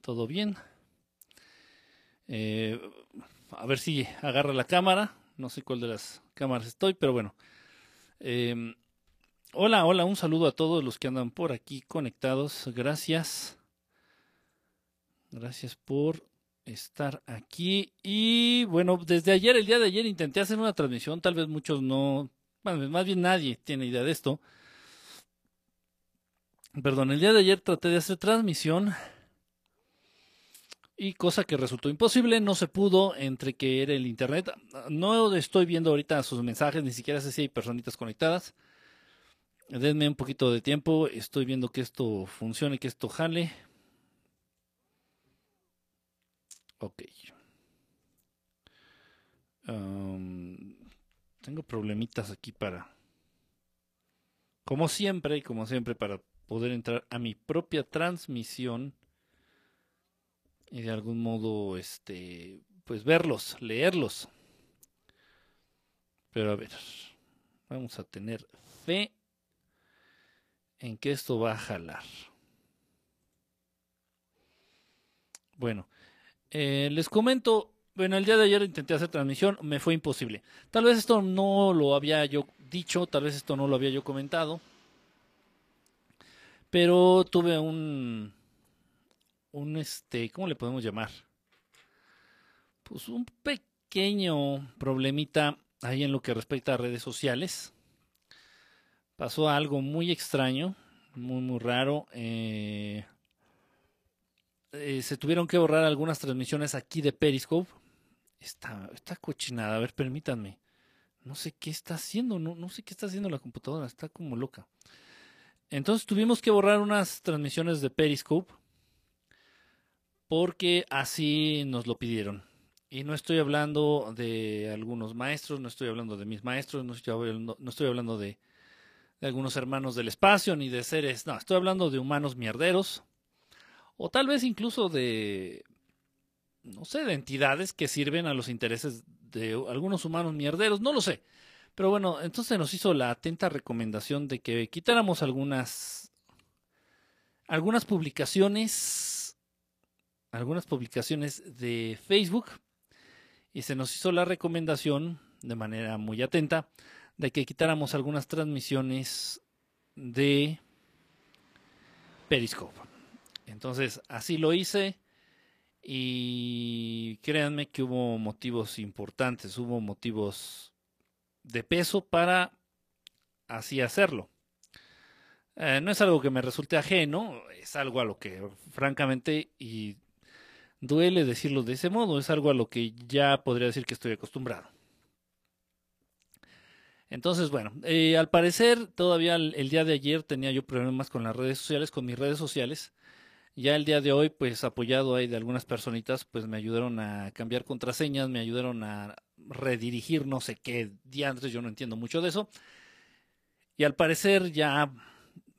todo bien. Eh, a ver si agarra la cámara. No sé cuál de las cámaras estoy, pero bueno. Em, hola, hola, un saludo a todos los que andan por aquí conectados. Gracias. Gracias por estar aquí. Y bueno, desde ayer, el día de ayer, intenté hacer una transmisión. Tal vez muchos no, más bien nadie tiene idea de esto. Perdón, el día de ayer traté de hacer transmisión y cosa que resultó imposible, no se pudo entre que era el internet. No estoy viendo ahorita sus mensajes, ni siquiera sé si hay personitas conectadas. Denme un poquito de tiempo, estoy viendo que esto funcione, que esto jale. Ok. tengo problemitas aquí para... Como siempre, como siempre, para poder entrar a mi propia transmisión y de algún modo, este, pues verlos, leerlos. Pero a ver, vamos a tener fe en que esto va a jalar. Bueno, eh, les comento, bueno, el día de ayer intenté hacer transmisión, me fue imposible. Tal vez esto no lo había yo dicho, tal vez esto no lo había yo comentado, pero tuve un, un este, ¿cómo le podemos llamar? Pues un pequeño problemita ahí en lo que respecta a redes sociales. Pasó algo muy extraño, muy, muy raro. Eh, eh, se tuvieron que borrar algunas transmisiones aquí de Periscope. Está, está cochinada, a ver, permítanme. No sé qué está haciendo, no, no sé qué está haciendo la computadora, está como loca. Entonces tuvimos que borrar unas transmisiones de Periscope porque así nos lo pidieron. Y no estoy hablando de algunos maestros, no estoy hablando de mis maestros, no estoy hablando, de, de algunos hermanos del espacio ni de seres, no, estoy hablando de humanos mierderos o tal vez incluso de, no sé, de entidades que sirven a los intereses de algunos humanos mierderos, no lo sé. Pero bueno, entonces nos hizo la atenta recomendación de que quitáramos algunas algunas publicaciones algunas publicaciones de Facebook y se nos hizo la recomendación de manera muy atenta de que quitáramos algunas transmisiones de Periscope. Entonces, así lo hice y créanme que hubo motivos importantes, hubo motivos de peso para así hacerlo. Eh, no es algo que me resulte ajeno, es algo a lo que francamente y Duele decirlo de ese modo, es algo a lo que ya podría decir que estoy acostumbrado. Entonces, bueno, eh, al parecer todavía el, día de ayer tenía yo problemas con las redes sociales, con mis redes sociales. Ya el día de hoy, pues apoyado ahí de algunas personitas, pues me ayudaron a cambiar contraseñas, me ayudaron a redirigir no sé qué diantres, yo no entiendo mucho de eso. Y al parecer ya,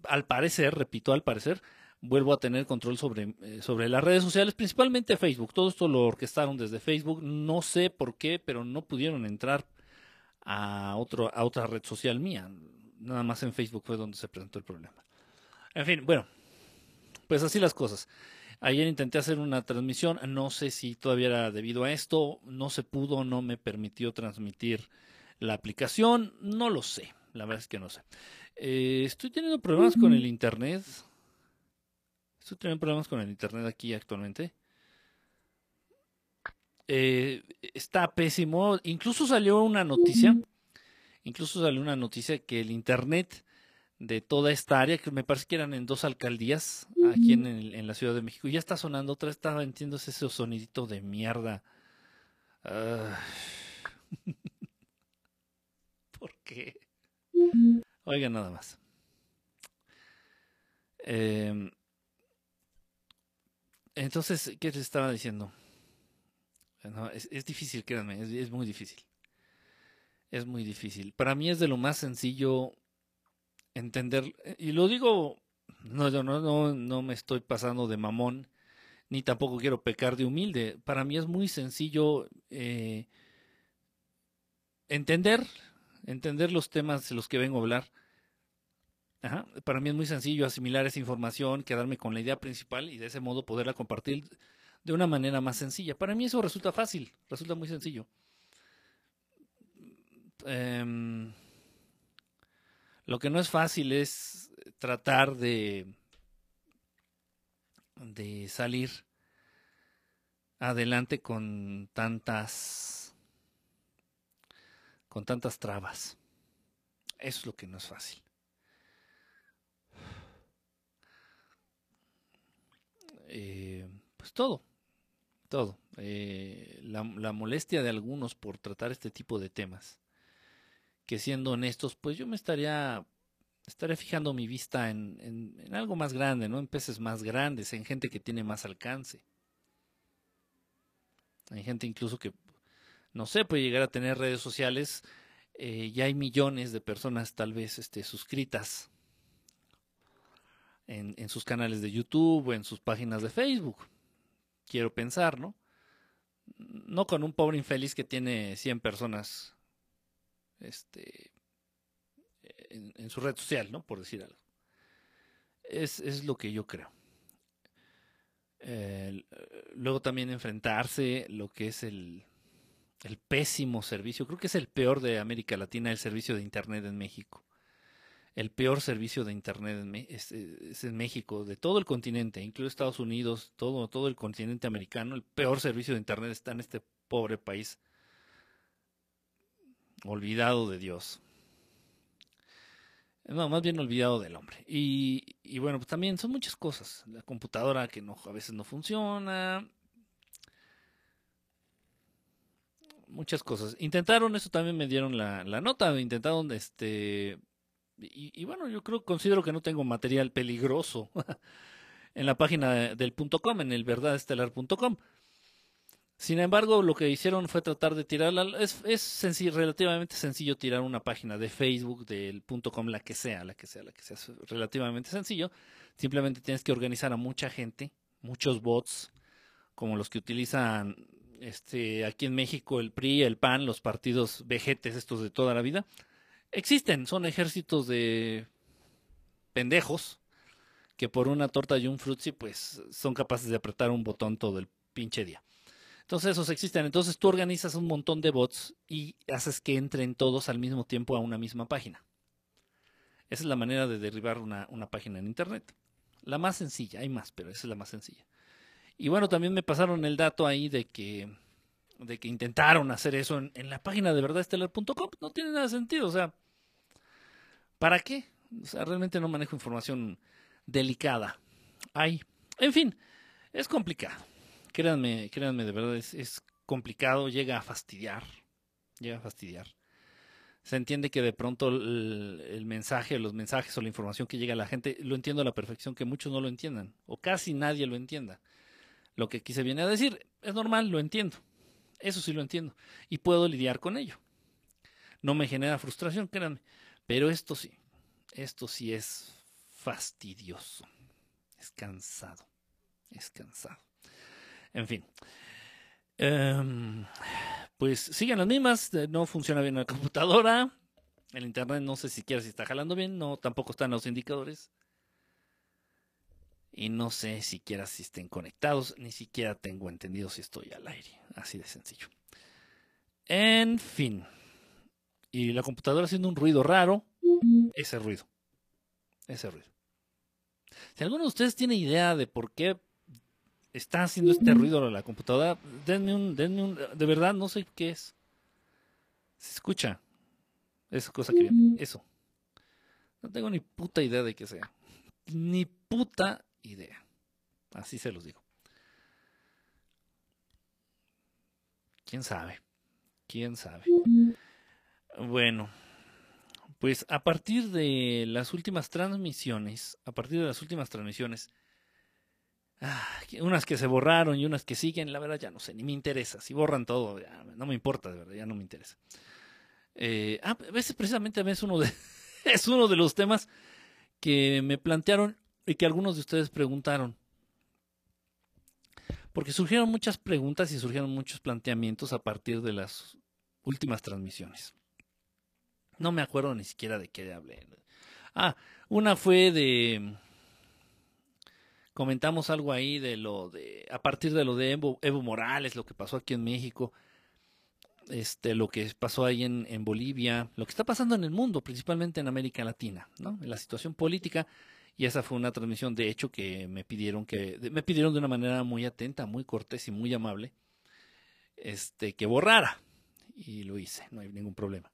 al parecer, repito, al parecer, vuelvo a tener control sobre, eh, sobre las redes sociales, principalmente Facebook. Todo esto lo orquestaron desde Facebook. No sé por qué, pero no pudieron entrar a, otro, a otra red social mía. Nada más en Facebook fue donde se presentó el problema. En fin, bueno, pues así las cosas. Ayer intenté hacer una transmisión, no sé si todavía era debido a esto, no se pudo, no me permitió transmitir la aplicación, no lo sé, la verdad es que no sé. Eh, estoy teniendo problemas con el internet, Estoy teniendo problemas con el internet aquí actualmente. Eh, está pésimo. Incluso salió una noticia. Incluso salió una noticia que el internet de toda esta área, que me parece que eran en dos alcaldías aquí en, en la Ciudad de México, ya está sonando otra estaba entiendo ese sonidito de mierda. ¿Por qué? Oiga, nada más. Eh, entonces, ¿qué te estaba diciendo? es, difícil, créanme, es, muy difícil. Es muy difícil. Para mí es de lo más sencillo entender, y lo digo, no, no, no, no me estoy pasando de mamón, ni tampoco quiero pecar de humilde. Para mí es muy sencillo eh, entender, entender los temas de los que vengo a hablar Ajá, para mí es muy sencillo asimilar esa información, quedarme con la idea principal y de ese modo poderla compartir de una manera más sencilla. Para mí eso resulta fácil, resulta muy sencillo. Em, lo que no es fácil es tratar de, de salir adelante con tantas con tantas trabas. Eso es lo que no es fácil. Eh, pues todo, todo. Eh, la, molestia de algunos por tratar este tipo de temas, que siendo honestos, pues yo me estaría, estaría fijando mi vista en, en algo más grande, ¿no? En peces más grandes, en gente que tiene más alcance. Hay gente incluso que, no sé, puede llegar a tener redes sociales. Eh, ya hay millones de personas tal vez este, suscritas en, sus canales de YouTube o en sus páginas de Facebook. Quiero pensar, ¿no? No con un pobre infeliz que tiene 100 personas este, en, su red social, ¿no? Por decir algo. Es, es lo que yo creo. luego también enfrentarse lo que es el, el pésimo servicio, creo que es el peor de América Latina, el servicio de Internet en México el peor servicio de Internet es, en México, de todo el continente, incluido Estados Unidos, todo, todo el continente americano, el peor servicio de Internet está en este pobre país olvidado de Dios. No, más bien olvidado del hombre. Y, y bueno, pues también son muchas cosas. La computadora que no, a veces no funciona. Muchas cosas. Intentaron, eso también me dieron la, la nota, intentaron este y, bueno, yo creo, considero que no tengo material peligroso en la página del .com, en el verdadestelar.com. Sin embargo, lo que hicieron fue tratar de tirarla. Es, es relativamente sencillo tirar una página de Facebook, del .com, la que sea, la que sea, la que sea. Es relativamente sencillo. Simplemente tienes que organizar a mucha gente, muchos bots, como los que utilizan este, aquí en México el PRI, el PAN, los partidos vejetes estos de toda la vida existen, son ejércitos de pendejos que por una torta y un frutzi pues son capaces de apretar un botón todo el pinche día. Entonces esos existen. Entonces tú organizas un montón de bots y haces que entren todos al mismo tiempo a una misma página. Esa es la manera de derribar una, página en Internet. La más sencilla, hay más, pero esa es la más sencilla. Y bueno, también me pasaron el dato ahí de que de que intentaron hacer eso en, la página de verdadestelar.com. No tiene nada sentido. O sea, ¿para qué? O sea, realmente no manejo información delicada. Ay, en fin, es complicado. Créanme, créanme, de verdad es, es complicado, llega a fastidiar. Llega a fastidiar. Se entiende que de pronto el, el, mensaje, los mensajes o la información que llega a la gente, lo entiendo a la perfección, que muchos no lo entiendan, o casi nadie lo entienda. Lo que aquí se viene a decir es normal, lo entiendo. Eso sí lo entiendo. Y puedo lidiar con ello. No me genera frustración, créanme. Pero esto sí, esto sí es fastidioso. Es cansado. Es cansado. En fin. Em, pues siguen las mismas. No funciona bien la computadora. El internet no sé siquiera si está jalando bien. No, tampoco están los indicadores. Y no sé siquiera si estén conectados. Ni siquiera tengo entendido si estoy al aire. Así de sencillo. En fin. Y la computadora haciendo un ruido raro. Ese ruido. Ese ruido. Si alguno de ustedes tiene idea de por qué está haciendo este ruido la computadora, denme un, denme un, de verdad no sé qué es. Se escucha. Esa cosa que Eso. No tengo ni puta idea de qué sea. Ni puta idea. Así se los digo. ¿Quién sabe? ¿Quién sabe? Bueno, pues a partir de las últimas transmisiones, a partir de las últimas transmisiones, ah, unas que se borraron y unas que siguen, la verdad ya no sé, ni me interesa. Si borran todo, no me importa, de verdad, ya no me interesa. Eh, ah, a veces precisamente es uno de, es uno de los temas que me plantearon y que algunos de ustedes preguntaron porque surgieron muchas preguntas y surgieron muchos planteamientos a partir de las últimas transmisiones. No me acuerdo ni siquiera de qué hablé. Ah, una fue de comentamos algo ahí de lo de a partir de lo de Evo, Morales, lo que pasó aquí en México, este, lo que pasó ahí en, en, Bolivia, lo que está pasando en el mundo, principalmente en América Latina, ¿no? En la situación política. Y esa fue una transmisión, de hecho, que me pidieron que, me pidieron de una manera muy atenta, muy cortés y muy amable, este, que borrara. Y lo hice, no hay ningún problema.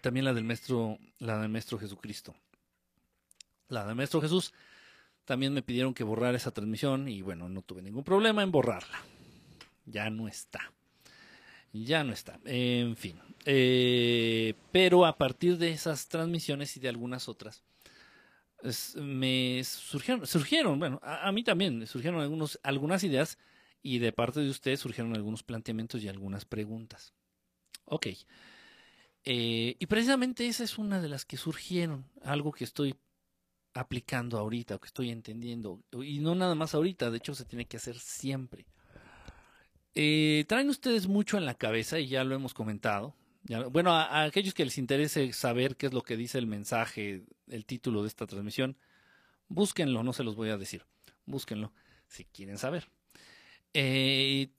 También la del maestro, la del maestro Jesucristo. La del maestro Jesús también me pidieron que borrara esa transmisión y bueno, no tuve ningún problema en borrarla. Ya no está. Ya no está. En fin. Eh, pero a partir de esas transmisiones y de algunas otras, me surgieron, surgieron bueno, a, mí también surgieron algunos, algunas ideas y de parte de ustedes surgieron algunos planteamientos y algunas preguntas. Ok. Eh, y precisamente esa es una de las que surgieron, algo que estoy aplicando ahorita, o que estoy entendiendo, y no nada más ahorita, de hecho se tiene que hacer siempre. Eh, traen ustedes mucho en la cabeza, y ya lo hemos comentado. Bueno, a, aquellos que les interese saber qué es lo que dice el mensaje, el título de esta transmisión, búsquenlo, no se los voy a decir, búsquenlo si quieren saber. Eh,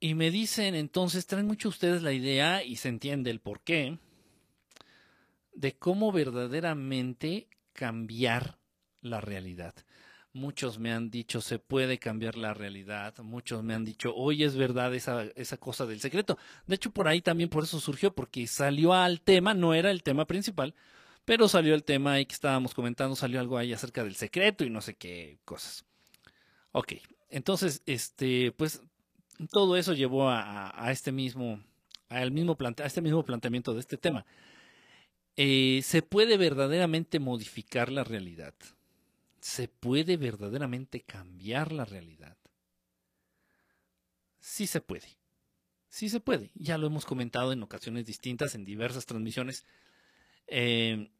y me dicen entonces, traen mucho ustedes la idea, y se entiende el por qué, de cómo verdaderamente cambiar la realidad. Muchos me han dicho, se puede cambiar la realidad. Muchos me han dicho, hoy es verdad esa, esa cosa del secreto. De hecho, por ahí también por eso surgió, porque salió al tema, no era el tema principal, pero salió el tema ahí que estábamos comentando, salió algo ahí acerca del secreto y no sé qué cosas. Ok, entonces, este, pues todo eso llevó a, este mismo, mismo a este mismo planteamiento de este tema. Eh, ¿Se puede verdaderamente modificar la realidad? ¿Se puede verdaderamente cambiar la realidad? Sí se puede. Sí se puede. Ya lo hemos comentado en ocasiones distintas, en diversas transmisiones. Eh,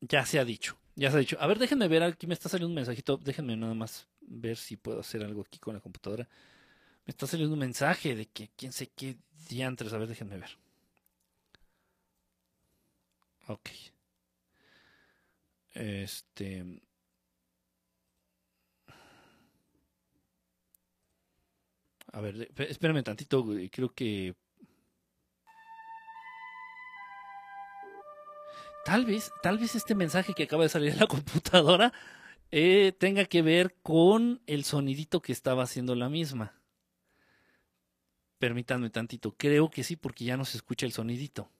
ya se ha dicho. Ya se ha dicho. A ver, déjenme ver. Aquí me está saliendo un mensajito. Déjenme nada más ver si puedo hacer algo aquí con la computadora. Me está saliendo un mensaje de que quién sé qué diantres. A ver, déjenme ver. Ok. Este. A ver, espérame tantito, creo que. Tal vez, tal vez este mensaje que acaba de salir de la computadora eh, tenga que ver con el sonidito que estaba haciendo la misma. Permítanme tantito, creo que sí, porque ya no se escucha el sonidito.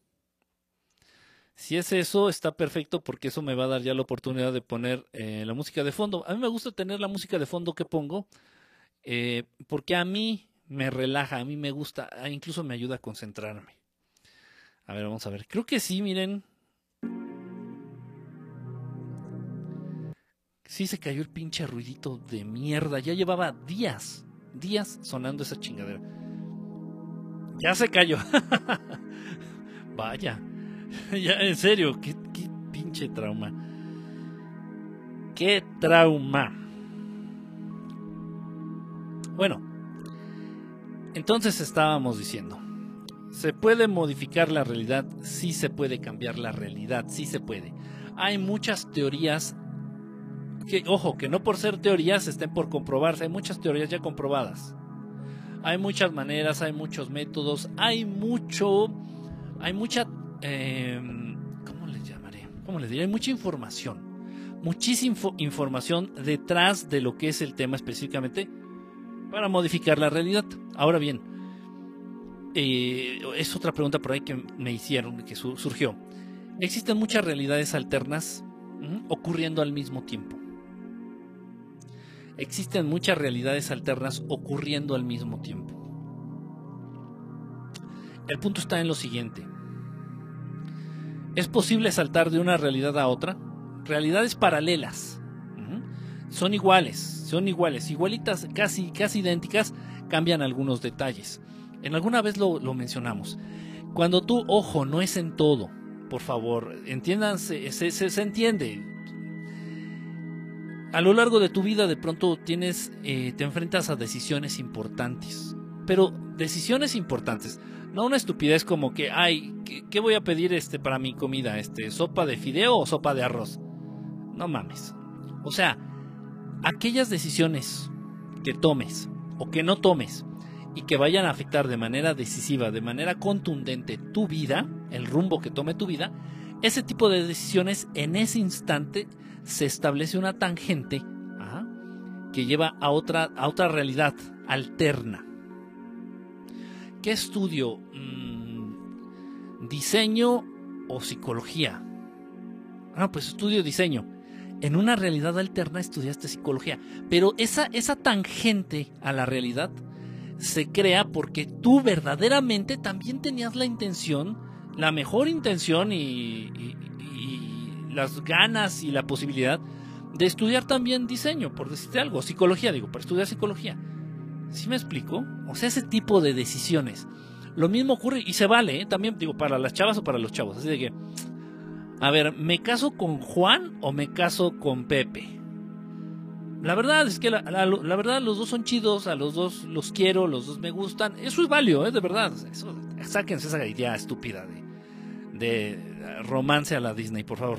Si es eso, está perfecto porque eso me va a dar ya la oportunidad de poner eh, la música de fondo. A mí me gusta tener la música de fondo que pongo eh, porque a mí me relaja, a mí me gusta, ah, incluso me ayuda a concentrarme. A ver, vamos a ver. Creo que sí, miren. Sí se cayó el pinche ruidito de mierda. Ya llevaba días, días sonando esa chingadera. Ya se cayó. Vaya. ya, en serio, qué, pinche trauma. Qué trauma. Bueno, entonces estábamos diciendo, ¿se puede modificar la realidad? Sí se puede cambiar la realidad, sí se puede. Hay muchas teorías que, ojo, que no por ser teorías estén por comprobarse, hay muchas teorías ya comprobadas. Hay muchas maneras, hay muchos métodos, hay mucho, hay mucha Em, ¿cómo les llamaré? ¿Cómo les diré? Hay mucha información, muchísima información detrás de lo que es el tema específicamente para modificar la realidad. Ahora bien, eh, es otra pregunta por ahí que me hicieron, que surgió. Existen muchas realidades alternas ocurriendo al mismo tiempo. Existen muchas realidades alternas ocurriendo al mismo tiempo. El punto está en lo siguiente. ¿Es posible saltar de una realidad a otra? Realidades paralelas. Son iguales, son iguales, igualitas, casi, casi idénticas, cambian algunos detalles. En alguna vez lo, mencionamos. Cuando tu ojo, no es en todo, por favor, entiéndanse, se, se, entiende. A lo largo de tu vida de pronto tienes, eh, te enfrentas a decisiones importantes. Pero decisiones importantes, No una estupidez como que, ay, ¿qué, voy a pedir este para mi comida? Este, ¿Sopa de fideo o sopa de arroz? No mames. O sea, aquellas decisiones que tomes o que no tomes y que vayan a afectar de manera decisiva, de manera contundente tu vida, el rumbo que tome tu vida, ese tipo de decisiones en ese instante se establece una tangente que lleva a otra, a otra realidad alterna. ¿Qué estudio? Mm, ¿Diseño o psicología? Ah, pues estudio diseño. En una realidad alterna estudiaste psicología. Pero esa, esa tangente a la realidad se crea porque tú verdaderamente también tenías la intención, la mejor intención y, las ganas y la posibilidad de estudiar también diseño, por decirte algo, psicología, digo, para estudiar psicología. ¿Sí me explico? O sea, ese tipo de decisiones. Lo mismo ocurre y se vale, ¿eh? también digo, para las chavas o para los chavos. Así de que, a ver, ¿me caso con Juan o me caso con Pepe? La verdad es que la, verdad los dos son chidos, a los dos los quiero, los dos me gustan. Eso es válido, ¿eh? de verdad. Eso, sáquense esa idea estúpida de, de romance a la Disney, por favor.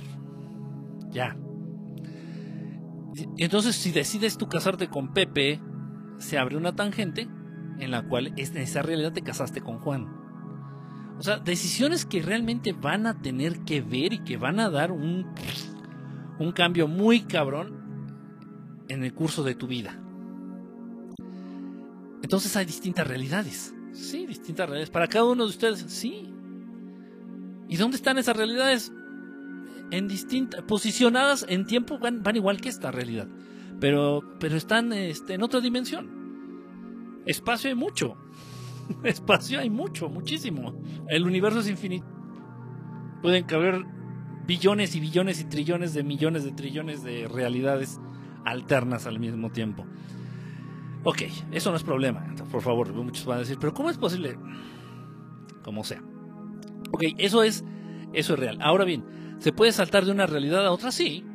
Ya. Entonces, si decides tú casarte con Pepe, se abre una tangente en la cual en esa realidad te casaste con Juan. O sea, decisiones que realmente van a tener que ver y que van a dar un, un cambio muy cabrón en el curso de tu vida. Entonces hay distintas realidades. Sí, distintas realidades. Para cada uno de ustedes, sí. ¿Y dónde están esas realidades? En distintas, posicionadas en tiempo, van, igual que esta realidad pero, pero están este, en otra dimensión. Espacio hay mucho. Espacio hay mucho, muchísimo. El universo es infinito. Pueden caber billones y billones y trillones de millones de trillones de realidades alternas al mismo tiempo. Ok, eso no es problema. Por favor, muchos van a decir, pero ¿cómo es posible? Como sea. Ok, eso es, eso es real. Ahora bien, ¿se puede saltar de una realidad a otra? Sí.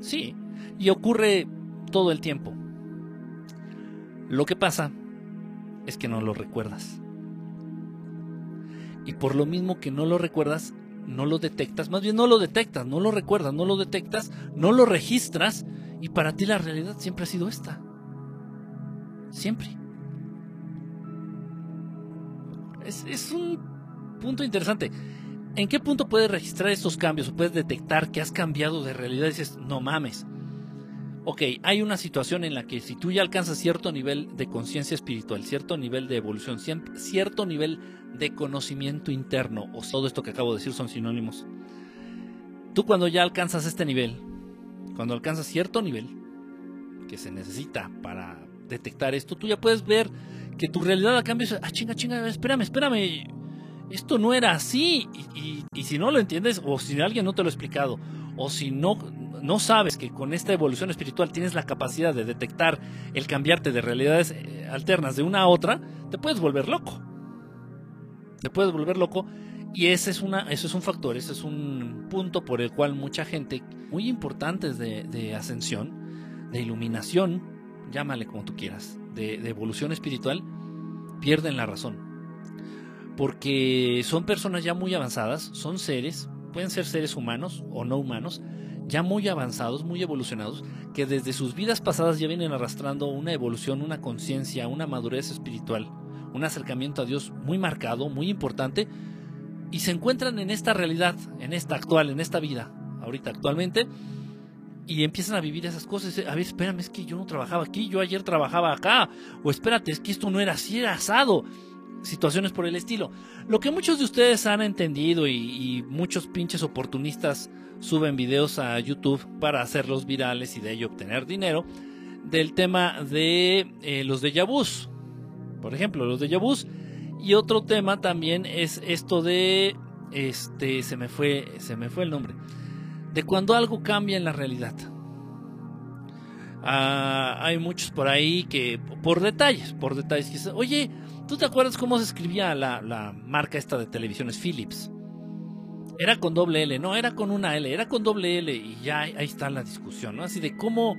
Sí. Y ocurre todo el tiempo. Lo que pasa es que no lo recuerdas. Y por lo mismo que no lo recuerdas, no lo detectas, más bien no lo detectas, no lo recuerdas, no lo detectas, no lo registras y para ti la realidad siempre ha sido esta. Siempre. Es, un punto interesante. ¿En qué punto puedes registrar estos cambios o puedes detectar que has cambiado de realidad y dices, no mames, ok, hay una situación en la que si tú ya alcanzas cierto nivel de conciencia espiritual, cierto nivel de evolución, cierto nivel de conocimiento interno, o todo esto que acabo de decir son sinónimos, tú cuando ya alcanzas este nivel, cuando alcanzas cierto nivel que se necesita para detectar esto, tú ya puedes ver que tu realidad a cambio ah, chinga, chinga, espérame, espérame, esto no era así, y, y si no lo entiendes, o si alguien no te lo ha explicado, o si no, no sabes que con esta evolución espiritual tienes la capacidad de detectar el cambiarte de realidades eh, alternas de una a otra, te puedes volver loco. Te puedes volver loco y ese es, una, es un factor, ese es un punto por el cual mucha gente muy importante de, ascensión, de iluminación, llámale como tú quieras, de evolución espiritual, pierden la razón. Porque son personas ya muy avanzadas, son seres, pueden ser seres humanos o no humanos, ya muy avanzados, muy evolucionados, que desde sus vidas pasadas ya vienen arrastrando una evolución, una conciencia, una madurez espiritual, un acercamiento a Dios muy marcado, muy importante, y se encuentran en esta realidad, en esta actual, en esta vida, ahorita actualmente, y empiezan a vivir esas cosas. A ver, espérame, es que yo no trabajaba aquí, yo ayer trabajaba acá, o espérate, es que esto no era así, era asado. Situaciones por el estilo. Lo que muchos de ustedes han entendido y, muchos pinches oportunistas suben videos a YouTube para hacerlos virales y de ello obtener dinero, del tema de eh, los de vus. Por ejemplo, los de vus. Y otro tema también es esto de este se me fue se me fue el nombre de cuando algo cambia en la realidad. Ah, hay muchos por ahí que por detalles, por detalles que oye, ¿tú te acuerdas cómo se escribía la, la marca esta de televisiones Philips? Era con doble L, no, era con una L, era con doble L y ya ahí está la discusión, ¿no? Así de cómo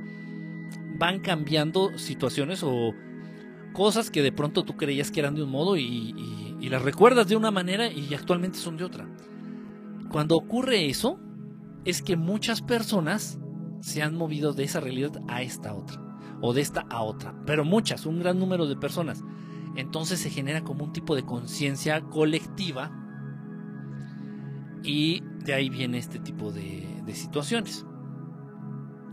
van cambiando situaciones o cosas que de pronto tú creías que eran de un modo y, y las recuerdas de una manera y actualmente son de otra. Cuando ocurre eso, es que muchas personas se han movido de esa realidad a esta otra, o de esta a otra, pero muchas, un gran número de personas. Entonces se genera como un tipo de conciencia colectiva y de ahí viene este tipo de, situaciones.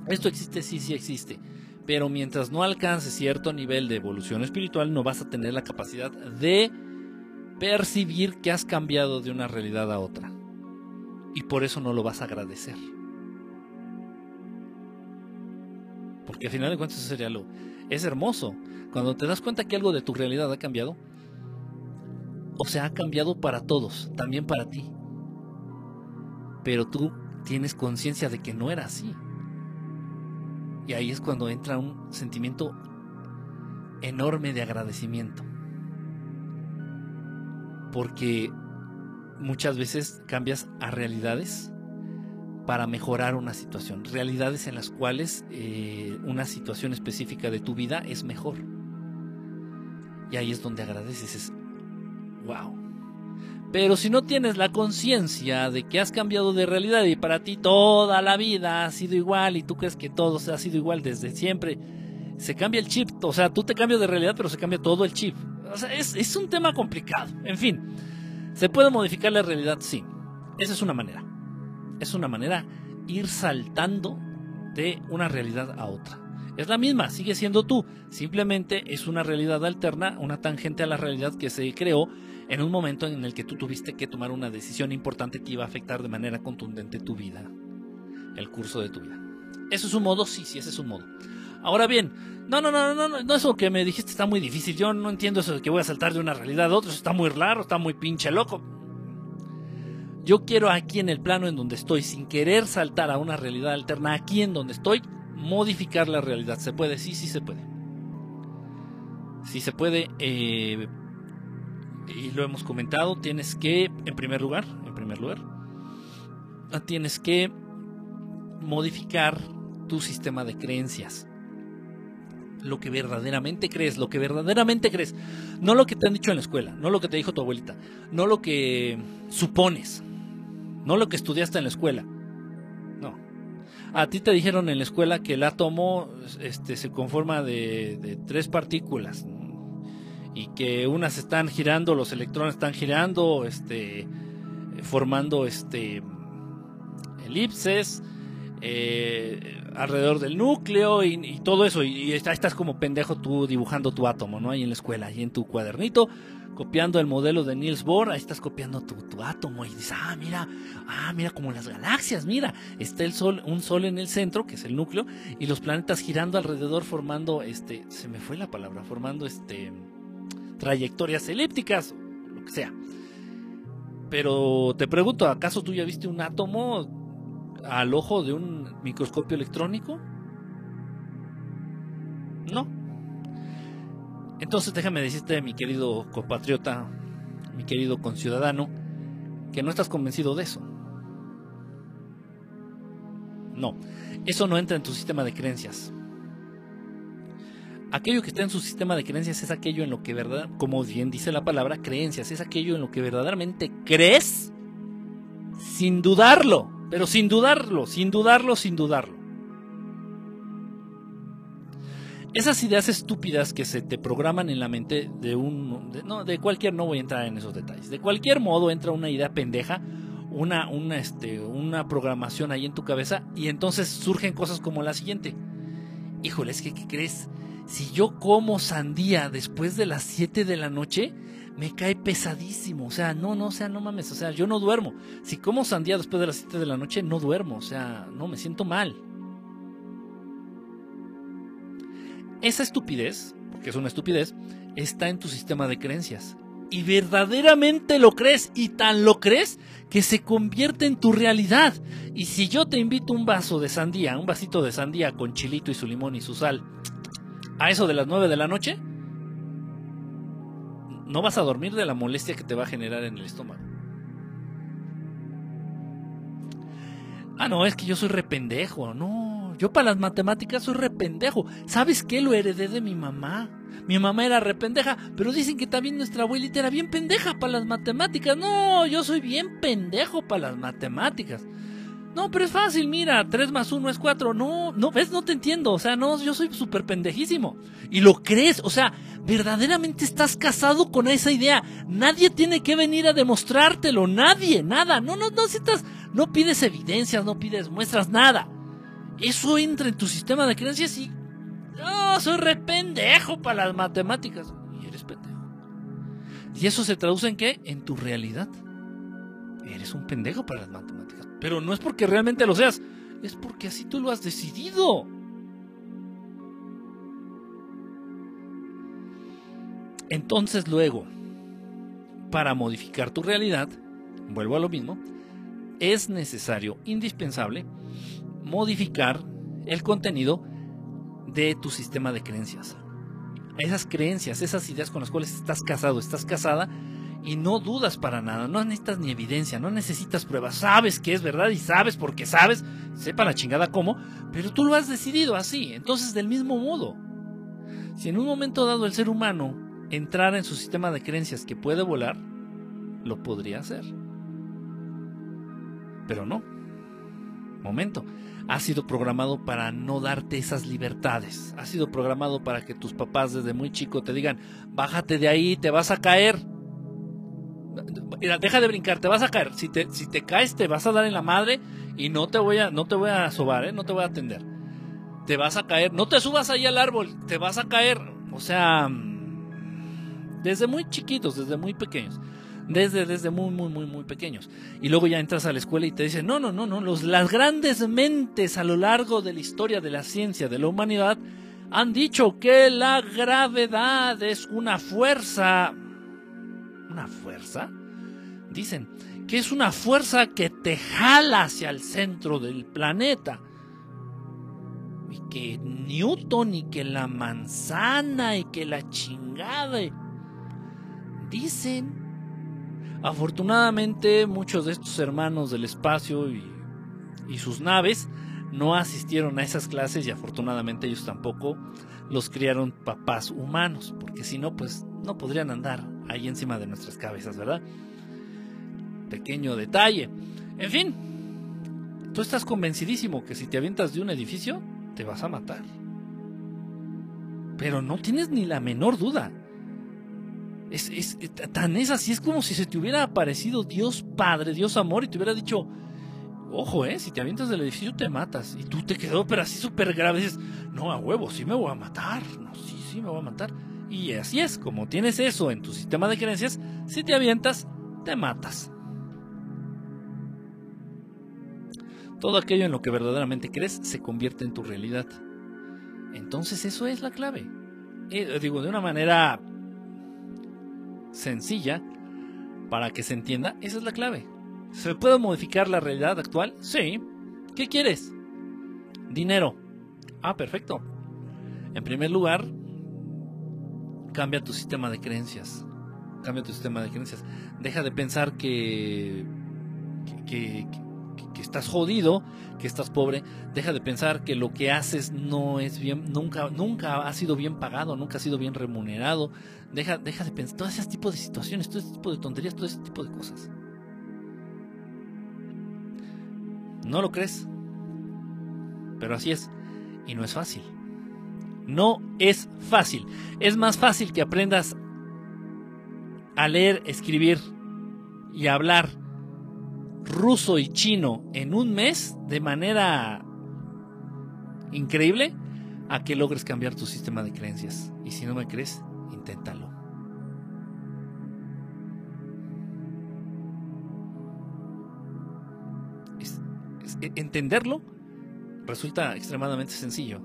Esto existe, sí, sí existe, pero mientras no alcances cierto nivel de evolución espiritual no vas a tener la capacidad de percibir que has cambiado de una realidad a otra. Y por eso no lo vas a agradecer. Porque al final de cuentas eso sería lo... Es hermoso. Cuando te das cuenta que algo de tu realidad ha cambiado, o sea, ha cambiado para todos, también para ti. Pero tú tienes conciencia de que no era así. Y ahí es cuando entra un sentimiento enorme de agradecimiento porque muchas veces cambias a realidades para mejorar una situación, realidades en las cuales eh, una situación específica de tu vida es mejor. Y ahí es donde agradeces, es wow. Pero si no tienes la conciencia de que has cambiado de realidad y para ti toda la vida ha sido igual y tú crees que todo ha sido igual desde siempre, se cambia el chip, o sea, tú te cambias de realidad pero se cambia todo el chip es, un tema complicado. En fin, ¿se puede modificar la realidad? Sí. Esa es una manera. Es una manera ir saltando de una realidad a otra. Es la misma, sigue siendo tú. Simplemente es una realidad alterna, una tangente a la realidad que se creó en un momento en el que tú tuviste que tomar una decisión importante que iba a afectar de manera contundente tu vida, el curso de tu vida. ¿Eso es un modo? Sí, sí, ese es un modo. Ahora bien, no, no, no, no, no, no, eso que me dijiste está muy difícil. Yo no entiendo eso de que voy a saltar de una realidad a otra. Eso está muy raro, está muy pinche loco. Yo quiero aquí en el plano en donde estoy, sin querer saltar a una realidad alterna, aquí en donde estoy, modificar la realidad. ¿Se puede? Sí, sí se puede. Sí se puede. Eh, y lo hemos comentado. Tienes que, en primer lugar, en primer lugar, tienes que modificar tu sistema de creencias lo que verdaderamente crees, lo que verdaderamente crees. No lo que te han dicho en la escuela, no lo que te dijo tu abuelita, no lo que supones, no lo que estudiaste en la escuela. A ti te dijeron en la escuela que el átomo este, se conforma de, tres partículas y que unas están girando, los electrones están girando, este, formando este, elipses. Eh, alrededor del núcleo y, todo eso. Y, estás como pendejo tú dibujando tu átomo, ¿no? Ahí en la escuela, ahí en tu cuadernito, copiando el modelo de Niels Bohr, ahí estás copiando tu, átomo y dices, ah, mira, ah, mira como las galaxias, mira, está el sol, un sol en el centro, que es el núcleo, y los planetas girando alrededor formando, este, se me fue la palabra, formando, este, trayectorias elípticas, lo que sea. Pero te pregunto, ¿acaso tú ya viste un átomo? al ojo de un microscopio electrónico? No. Entonces déjame decirte, mi querido compatriota, mi querido conciudadano, que no estás convencido de eso. No, eso no entra en tu sistema de creencias. Aquello que está en su sistema de creencias es aquello en lo que verdad, como bien dice la palabra, creencias, es aquello en lo que verdaderamente crees sin dudarlo. Pero sin dudarlo, sin dudarlo, sin dudarlo. Esas ideas estúpidas que se te programan en la mente de un... No, de cualquier... No voy a entrar en esos detalles. De cualquier modo entra una idea pendeja, una, una, este, una programación ahí en tu cabeza y entonces surgen cosas como la siguiente. Híjole, es que, ¿qué crees? Si yo como sandía después de las 7 de la noche, me cae pesadísimo. O sea, no, no, o sea, no mames. O sea, yo no duermo. Si como sandía después de las 7 de la noche, no duermo. O sea, no, me siento mal. Esa estupidez, porque es una estupidez, está en tu sistema de creencias. Y verdaderamente lo crees y tan lo crees que se convierte en tu realidad. Y si yo te invito un vaso de sandía, un vasito de sandía con chilito y su limón y su sal, a eso de las 9 de la noche, no vas a dormir de la molestia que te va a generar en el estómago. Ah, no, es que yo soy rependejo. No, Yo para las matemáticas soy rependejo. ¿Sabes qué? Lo heredé de mi mamá. Mi mamá era rependeja, pero dicen que también nuestra abuelita era bien pendeja para las matemáticas. No, yo soy bien pendejo para las matemáticas. No, pero es fácil, mira, 3 más 1 es 4. No, no, ves, no te entiendo. O sea, no, yo soy súper pendejísimo. Y lo crees, o sea, verdaderamente estás casado con esa idea. Nadie tiene que venir a demostrártelo, nadie, nada. No, no, no necesitas, no pides evidencias, no pides muestras, nada. Eso entra en tu sistema de creencias y. No, soy re pendejo para las matemáticas. Y eres pendejo. ¿Y eso se traduce en qué? En tu realidad. Eres un pendejo para las matemáticas. Pero no es porque realmente lo seas, es porque así tú lo has decidido. Entonces luego, para modificar tu realidad, vuelvo a lo mismo, es necesario, indispensable, modificar el contenido de tu sistema de creencias. Esas creencias, esas ideas con las cuales estás casado, estás casada, y no dudas para nada, no necesitas ni evidencia, no necesitas pruebas, sabes que es verdad y sabes porque sabes, sepa la chingada cómo, pero tú lo has decidido así, entonces del mismo modo. Si en un momento dado el ser humano entrara en su sistema de creencias que puede volar, lo podría hacer. Pero no. Momento. Ha sido programado para no darte esas libertades. Ha sido programado para que tus papás desde muy chico te digan, bájate de ahí, te vas a caer. Deja de brincar, te vas a caer. Si te, caes, te vas a dar en la madre y no te voy a, no te voy a sobar, ¿eh? no te voy a atender. Te vas a caer. No te subas ahí al árbol, te vas a caer. O sea, desde muy chiquitos, desde muy pequeños. Desde, desde muy, muy, muy, muy pequeños. Y luego ya entras a la escuela y te dicen, no, no, no, no, los, las grandes mentes a lo largo de la historia de la ciencia, de la humanidad, han dicho que la gravedad es una fuerza una fuerza? Dicen que es una fuerza que te jala hacia el centro del planeta. Y que Newton y que la manzana y que la chingada. Dicen. Afortunadamente muchos de estos hermanos del espacio y, sus naves no asistieron a esas clases y afortunadamente ellos tampoco los criaron papás humanos, porque si no, pues no podrían andar ahí encima de nuestras cabezas, ¿verdad? Pequeño detalle. En fin, tú estás convencidísimo que si te avientas de un edificio, te vas a matar. Pero no tienes ni la menor duda. Es, es, tan es así, es como si se te hubiera aparecido Dios Padre, Dios Amor, y te hubiera dicho, ojo, eh, si te avientas del edificio te matas. Y tú te quedó, pero así súper grave, dices, no, a huevo, sí me voy a matar, no, sí, sí me voy a matar. Y así es, como tienes eso en tu sistema de creencias, si te avientas, te matas. Todo aquello en lo que verdaderamente crees se convierte en tu realidad. Entonces eso es la clave. Eh, digo, de una manera sencilla, para que se entienda, esa es la clave. ¿Se puede modificar la realidad actual? Sí. ¿Qué quieres? Dinero. Ah, perfecto. En primer lugar, cambia tu sistema de creencias. Cambia tu sistema de creencias. Deja de pensar que, que, estás jodido, que estás pobre. Deja de pensar que lo que haces no es bien, nunca, nunca ha sido bien pagado, nunca ha sido bien remunerado. Deja, deja de pensar todo ese tipo de situaciones, todo ese tipo de tonterías, todo ese tipo de cosas. ¿No lo crees? Pero así es. Y no es fácil. No es fácil. Es más fácil que aprendas a leer, escribir y hablar ruso y chino en un mes de manera increíble a que logres cambiar tu sistema de creencias. Y si no me crees, inténtalo. entenderlo resulta extremadamente sencillo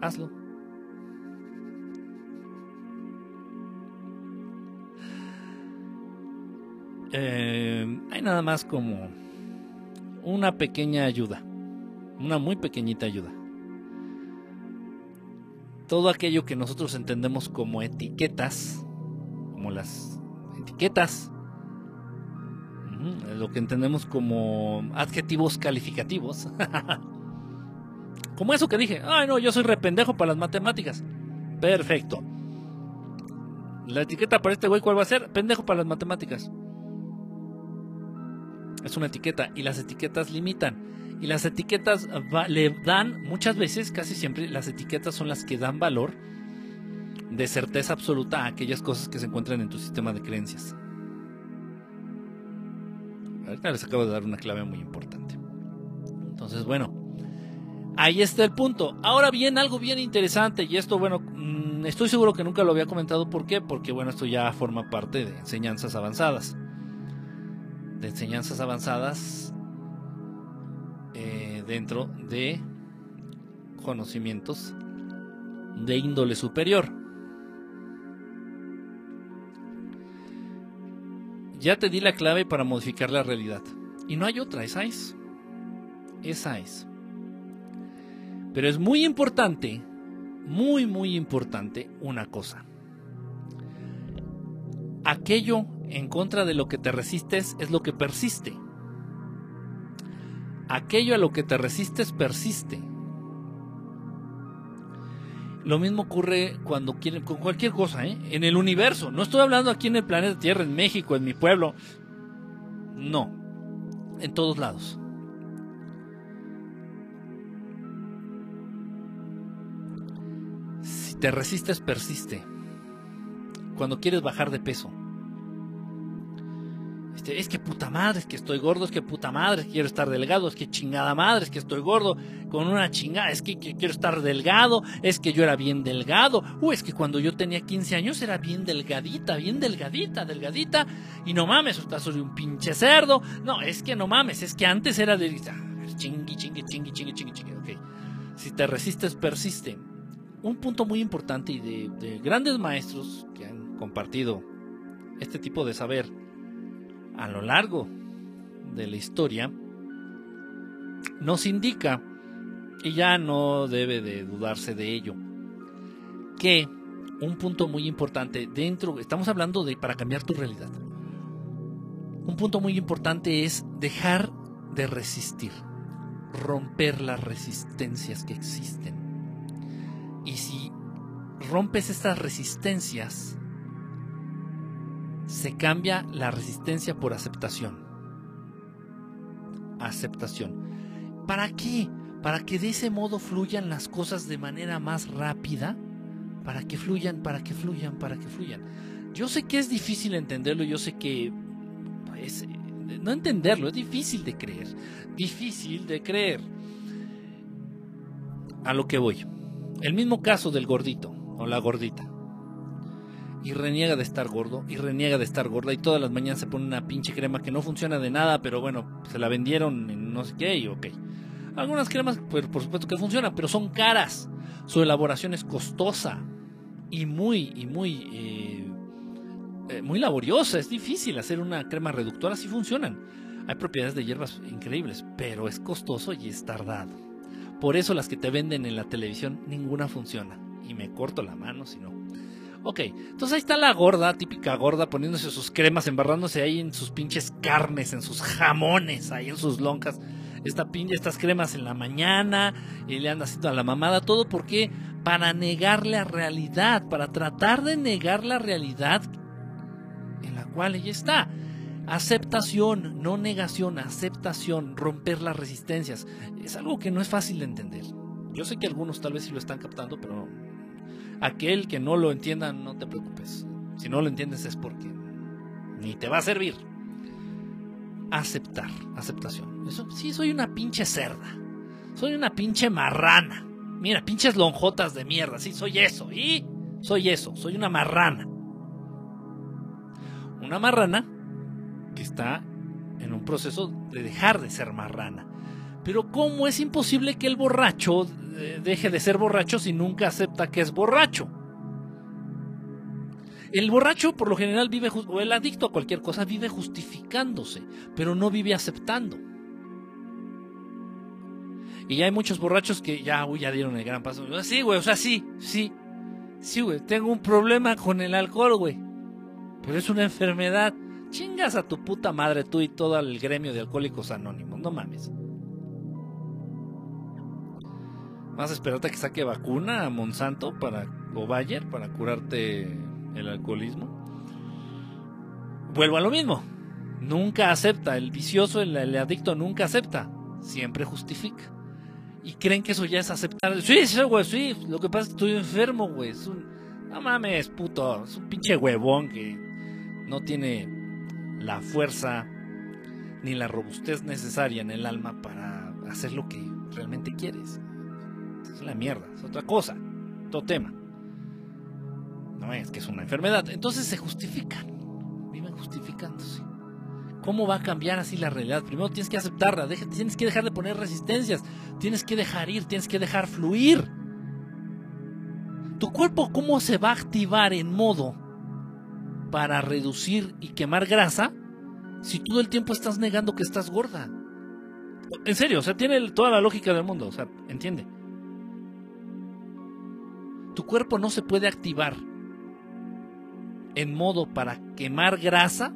hazlo. Eh, hay nada más como una pequeña ayuda, una muy pequeñita ayuda. Todo aquello que nosotros entendemos como etiquetas, como las etiquetas, lo que entendemos como adjetivos calificativos, Como eso que dije, ay no, yo soy rependejo para las matemáticas. Perfecto. La etiqueta para este güey, ¿cuál va a ser? Pendejo para las matemáticas. Es una etiqueta y las etiquetas limitan. Y las etiquetas le dan, muchas veces, casi siempre, las etiquetas son las que dan valor de certeza absoluta a aquellas cosas que se encuentran en tu sistema de creencias. Ahorita les acabo de dar una clave muy importante. Entonces, bueno, ahí está el punto. Ahora bien, algo bien interesante, y esto, bueno, mm, estoy seguro que nunca lo había comentado. ¿Por qué? Porque, bueno, esto ya forma parte de enseñanzas avanzadas. De enseñanzas avanzadas eh, dentro de conocimientos de índole superior. Ya te di la clave para modificar la realidad. Y no hay otra, esa es. Esa es. Pero es muy importante, muy, muy importante una cosa. Aquello en contra de lo que te resistes es lo que persiste. Aquello a lo que te resistes persiste. Lo mismo ocurre cuando quieren, con cualquier cosa, ¿eh? En el universo. No estoy hablando aquí en el planeta Tierra, en México, en mi pueblo. No. En todos lados. Si te resistes, persiste. Cuando quieres bajar de peso, este, es que puta madre, es que estoy gordo, es que puta madre, que quiero estar delgado, es que chingada madre, es que estoy gordo con una chingada, es que, quiero estar delgado, es que yo era bien delgado, uh, es que cuando yo tenía 15 años era bien delgadita, bien delgadita, delgadita, y no mames, estás soy un pinche cerdo, no, es que no mames, es que antes era de chingui, chingui, chingui, chingui, chingui, chingui, ok. Si te resistes, persiste. Un punto muy importante y de grandes maestros que han compartido este tipo de saber a lo largo de la historia nos indica, y ya no debe de dudarse de ello, que un punto muy importante dentro, estamos hablando de para cambiar tu realidad, un punto muy importante es dejar de resistir, romper las resistencias que existen. Y si rompes estas resistencias, se cambia la resistencia por aceptación. Aceptación. ¿Para qué? Para que de ese modo fluyan las cosas de manera más rápida. Para que fluyan, para que fluyan, para que fluyan. Yo sé que es difícil entenderlo, yo sé que es, no entenderlo, es difícil de creer. Difícil de creer. A lo que voy. El mismo caso del gordito o la gordita y reniega de estar gordo y reniega de estar gorda y todas las mañanas se pone una pinche crema que no funciona de nada, pero bueno, se la vendieron en no sé qué y ok. Algunas cremas, pues por supuesto que funcionan, pero son caras. Su elaboración es costosa y muy, y muy, eh, eh, muy laboriosa. Es difícil hacer una crema reductora, si funcionan. Hay propiedades de hierbas increíbles, pero es costoso y es tardado. Por eso las que te venden en la televisión, ninguna funciona. Y me corto la mano si no. Ok, entonces ahí está la gorda, típica gorda, poniéndose sus cremas, embarrándose ahí en sus pinches carnes, en sus jamones, ahí en sus lonjas. Esta estas cremas en la mañana, y le anda haciendo a la mamada, todo porque para negar la realidad, para tratar de negar la realidad en la cual ella está. Aceptación, no negación, aceptación, romper las resistencias. Es algo que no es fácil de entender. Yo sé que algunos tal vez sí lo están captando, pero Aquel que no lo entienda, no te preocupes. Si no lo entiendes es porque ni te va a servir. Aceptar, aceptación. Eso, sí, soy una pinche cerda. Soy una pinche marrana. Mira, pinches lonjotas de mierda. Sí, soy eso. Y soy eso. Soy una marrana. Una marrana que está en un proceso de dejar de ser marrana. Pero ¿cómo es imposible que el borracho deje de ser borracho si nunca acepta que es borracho? El borracho por lo general vive, o el adicto a cualquier cosa, vive justificándose, pero no vive aceptando. Y ya hay muchos borrachos que ya, uy, ya dieron el gran paso. Sí, güey, o sea, sí, sí. Sí, güey, tengo un problema con el alcohol, güey. Pero es una enfermedad. Chingas a tu puta madre tú y todo el gremio de alcohólicos anónimos, no mames. Vas a esperarte que saque vacuna a Monsanto para, o Bayer para curarte el alcoholismo. Vuelvo a lo mismo. Nunca acepta. El vicioso, el, adicto nunca acepta. Siempre justifica. Y creen que eso ya es aceptar. Sí, sí, güey, sí. Lo que pasa es que estoy enfermo, güey. No mames, puto. Es un pinche huevón que no tiene la fuerza ni la robustez necesaria en el alma para hacer lo que realmente quieres. Es la mierda, es otra cosa, otro tema. No es que es una enfermedad. Entonces se justifican, viven justificándose. ¿Cómo va a cambiar así la realidad? Primero tienes que aceptarla, tienes que dejar de poner resistencias, tienes que dejar ir, tienes que dejar fluir. ¿Tu cuerpo cómo se va a activar en modo para reducir y quemar grasa si todo el tiempo estás negando que estás gorda? En serio, o sea, tiene toda la lógica del mundo, o sea, entiende. Tu cuerpo no se puede activar en modo para quemar grasa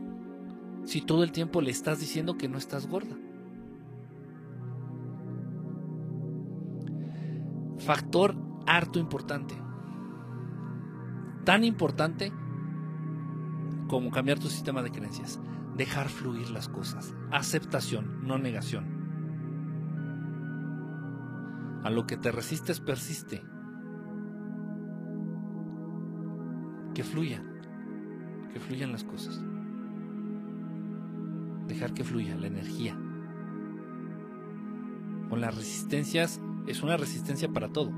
si todo el tiempo le estás diciendo que no estás gorda? Factor harto importante. Tan importante como cambiar tu sistema de creencias. Dejar fluir las cosas. Aceptación, no negación. A lo que te resistes persiste. Que fluyan. Que fluyan las cosas dejar que fluya la energía. Con las resistencias es una resistencia para todo.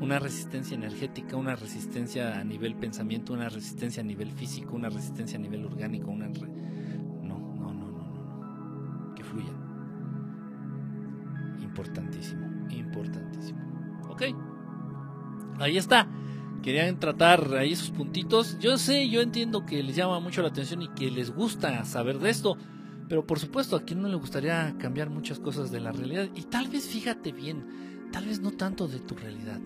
Una resistencia energética, una resistencia a nivel pensamiento, una resistencia a nivel físico, una resistencia a nivel orgánico, una... No, no, no, no, no, no. Que fluya. Importantísimo, importantísimo. Ok. Ahí está. Querían tratar ahí esos puntitos. Yo sé, yo entiendo que les llama mucho la atención y que les gusta saber de esto. Pero por supuesto, a quien no le gustaría cambiar muchas cosas de la realidad. Y tal vez fíjate bien, tal vez no tanto de tu realidad.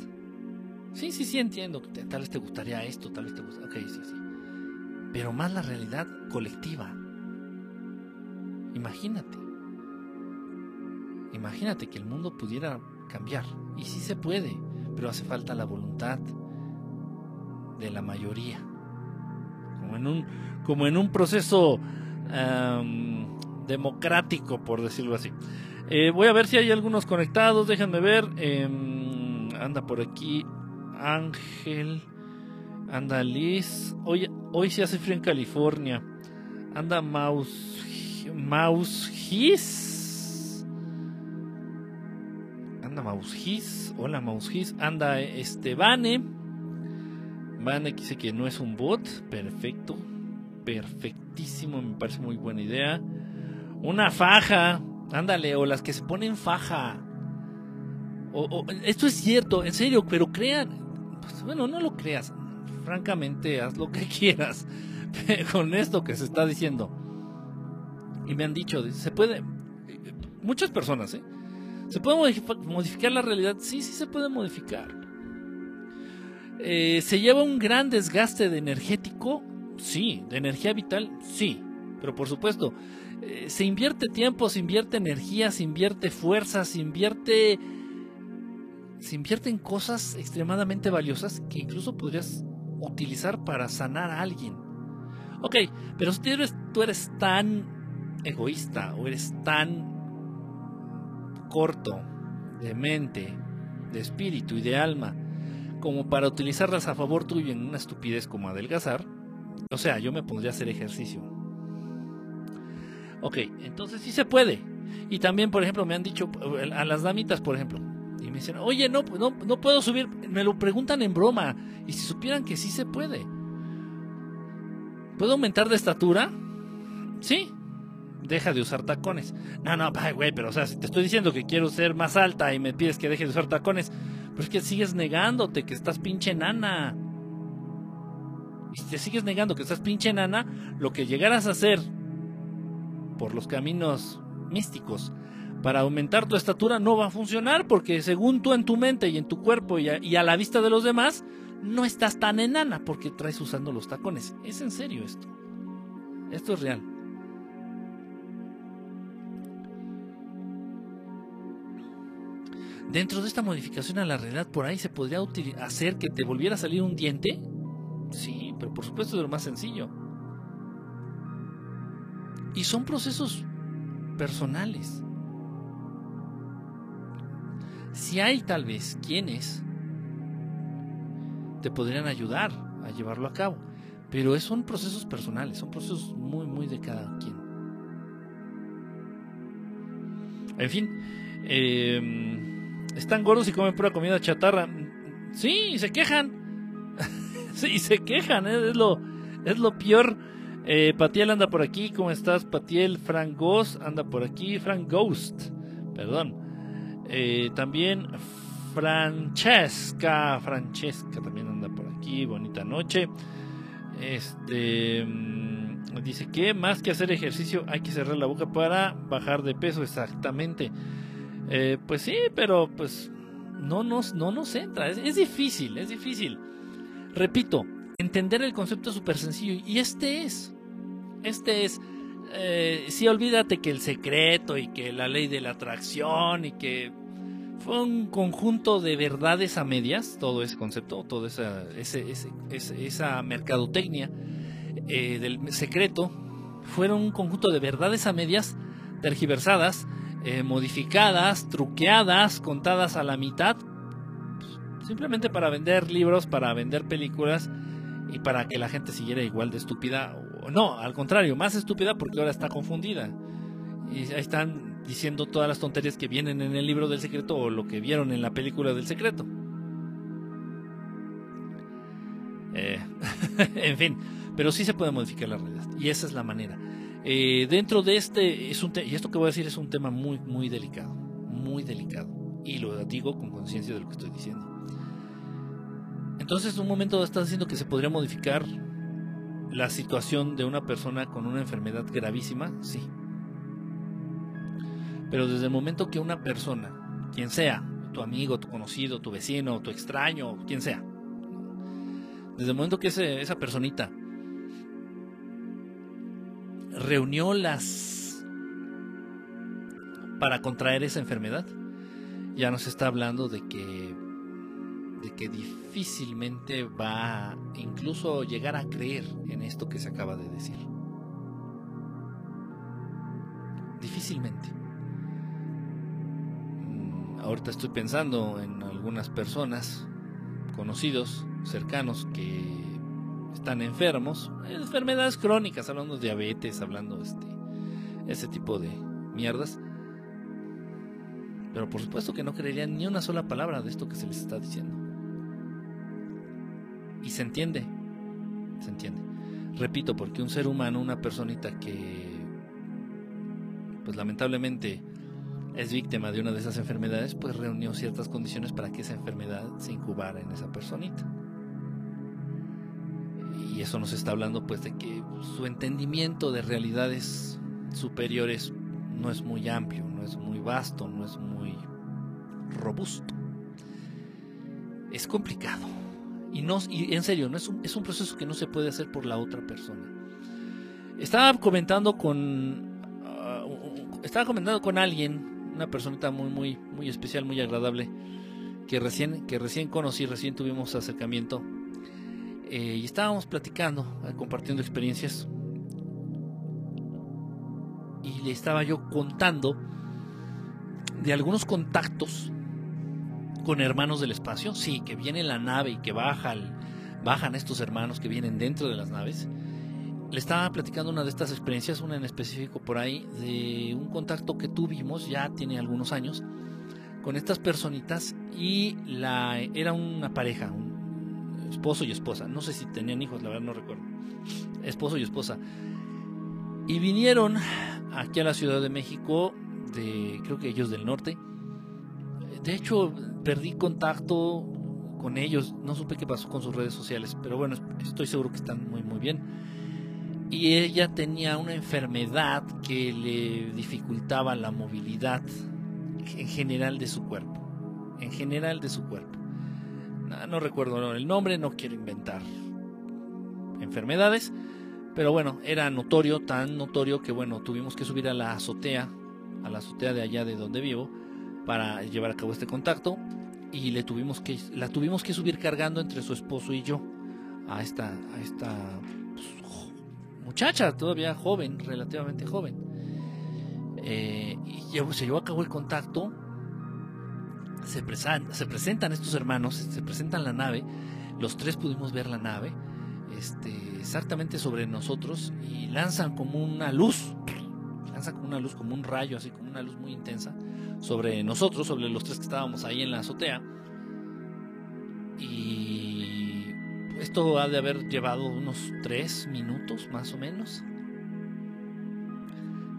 Sí, sí, sí, entiendo. Tal vez te gustaría esto, tal vez te gustaría. Ok, sí, sí. Pero más la realidad colectiva. Imagínate. Imagínate que el mundo pudiera cambiar. Y sí se puede, pero hace falta la voluntad de la mayoría. Como en un, como en un proceso democrático, por decirlo así. Eh, voy a ver si hay algunos conectados, déjenme ver. Em, anda por aquí Ángel, anda Liz. Hoy, hoy se hace frío en California. Anda Mouse, Mouse His. Anda Mouse His. Hola Mouse His. Anda Estebane. Vane dice que no es un bot. Perfecto. Perfectísimo. Me parece muy buena idea. Una faja, ándale, o las que se ponen faja. O, esto es cierto, en serio, pero crean. Pues, bueno, no lo creas. Francamente, haz lo que quieras con esto que se está diciendo. Y me han dicho, se puede. Muchas personas, ¿eh? ¿Se puede modificar la realidad? Sí, sí se puede modificar. Eh, ¿Se lleva un gran desgaste de energético? Sí. ¿De energía vital? Sí. Pero por supuesto, eh, se invierte tiempo, se invierte energía, se invierte fuerza, se invierte. Se invierte en cosas extremadamente valiosas que incluso podrías utilizar para sanar a alguien. Ok, pero si tú eres, tú eres tan egoísta o eres tan corto de mente, de espíritu y de alma como para utilizarlas a favor tuyo en una estupidez como adelgazar, o sea, yo me pondría a hacer ejercicio Ok, entonces sí se puede. Y también, por ejemplo, me han dicho a las damitas, por ejemplo, y me dicen, oye, no, no, no puedo subir, me lo preguntan en broma, y si supieran que sí se puede. ¿Puedo aumentar de estatura? Sí. Deja de usar tacones. No, no, güey, pero o sea, si te estoy diciendo que quiero ser más alta y me pides que deje de usar tacones, pero es que sigues negándote que estás pinche nana. Y si te sigues negando que estás pinche nana, lo que llegaras a hacer por los caminos místicos para aumentar tu estatura no va a funcionar porque según tú en tu mente y en tu cuerpo y a, la vista de los demás, no estás tan enana porque traes usando los tacones. Es en serio esto. Esto es real. Dentro de esta modificación a la realidad, por ahí se podría hacer que te volviera a salir un diente. Sí, pero por supuesto de lo más sencillo. Y son procesos personales. Si hay tal vez quienes te podrían ayudar a llevarlo a cabo, pero son procesos personales, son procesos muy, muy de cada quien. En fin, em, están gordos y comen pura comida chatarra. Sí, se quejan. sí, se quejan, ¿eh? es, lo, es lo peor. Eh, Patiel anda por aquí, ¿cómo estás? Patiel, Frank Ghost anda por aquí, Frank Ghost, perdón. Eh, también Francesca, Francesca también anda por aquí, bonita noche. Este mm, dice que más que hacer ejercicio hay que cerrar la boca para bajar de peso, exactamente. Eh, pues sí, pero pues no nos, no nos entra, es, difícil, es difícil. Repito, entender el concepto es súper sencillo y este es, este es, eh, sí olvídate que el secreto y que la ley de la atracción y que fue un conjunto de verdades a medias, todo ese concepto, toda esa, esa mercadotecnia eh, del secreto, fueron un conjunto de verdades a medias, tergiversadas, eh, modificadas, truqueadas, contadas a la mitad, simplemente para vender libros, para vender películas y para que la gente siguiera igual de estúpida. No, al contrario, más estúpida porque ahora está confundida. Y ahí están diciendo todas las tonterías que vienen en el libro del secreto o lo que vieron en la película del secreto. Eh, en fin, pero sí se puede modificar la realidad y esa es la manera. Eh, dentro de este, es un y esto que voy a decir es un tema muy, muy delicado, muy delicado. Y lo digo con conciencia de lo que estoy diciendo. Entonces, en un momento estás diciendo que se podría modificar la situación de una persona con una enfermedad gravísima, sí, pero desde el momento que una persona, quien sea, tu amigo, tu conocido, tu vecino, tu extraño, quien sea, desde el momento que esa personita reunió las para contraer esa enfermedad, ya nos está hablando de que de que difícilmente va incluso llegar a creer en esto que se acaba de decir. Difícilmente ahorita estoy pensando en algunas personas, conocidos, cercanos, que están enfermos, enfermedades crónicas, hablando de diabetes, hablando este, ese tipo de mierdas. Pero por supuesto que no creerían ni una sola palabra de esto que se les está diciendo. Y se entiende, se entiende. Repito, porque un ser humano, una personita que, pues lamentablemente, es víctima de una de esas enfermedades, pues reunió ciertas condiciones para que esa enfermedad se incubara en esa personita. Y eso nos está hablando pues de que su entendimiento de realidades superiores no es muy amplio, no es muy vasto, no es muy robusto. Es complicado. Y, no, y en serio, no es, un, es un proceso que no se puede hacer por la otra persona. Estaba comentando con... Ah, estaba comentando con alguien una personita muy, muy, muy especial, muy agradable, que recién, que recién conocí, recién tuvimos acercamiento. Eh, y estábamos platicando, eh, compartiendo experiencias. Y le estaba yo contando de algunos contactos con hermanos del espacio. Sí, que viene la nave y que baja bajan estos hermanos que vienen dentro de las naves le estaba platicando una de estas experiencias, una en específico por ahí, de un contacto que tuvimos, ya tiene algunos años, con estas personitas y la era una pareja, esposo y esposa. No sé si tenían hijos, la verdad no recuerdo. Esposo y esposa. Y vinieron aquí a la Ciudad de México, de creo que ellos del norte. De hecho, perdí contacto con ellos, no supe qué pasó con sus redes sociales, pero bueno, estoy seguro que están muy muy bien y ella tenía una enfermedad que le dificultaba la movilidad en general de su cuerpo. En general de su cuerpo. No, recuerdo el nombre, no quiero inventar enfermedades, pero bueno, era notorio, tan notorio que bueno, tuvimos que subir a la azotea, a la azotea de allá de donde vivo, para llevar a cabo este contacto y le tuvimos que la tuvimos que subir cargando entre su esposo y yo a esta a esta pues, muchacha todavía joven relativamente joven. Eh, y se llevó a cabo el contacto se, se presentan estos hermanos se presentan la nave los tres pudimos ver la nave este, exactamente sobre nosotros y lanzan como una luz lanzan como una luz como un rayo así como una luz muy intensa sobre nosotros, sobre los tres que estábamos ahí en la azotea. Y esto ha de haber llevado unos tres minutos más o menos.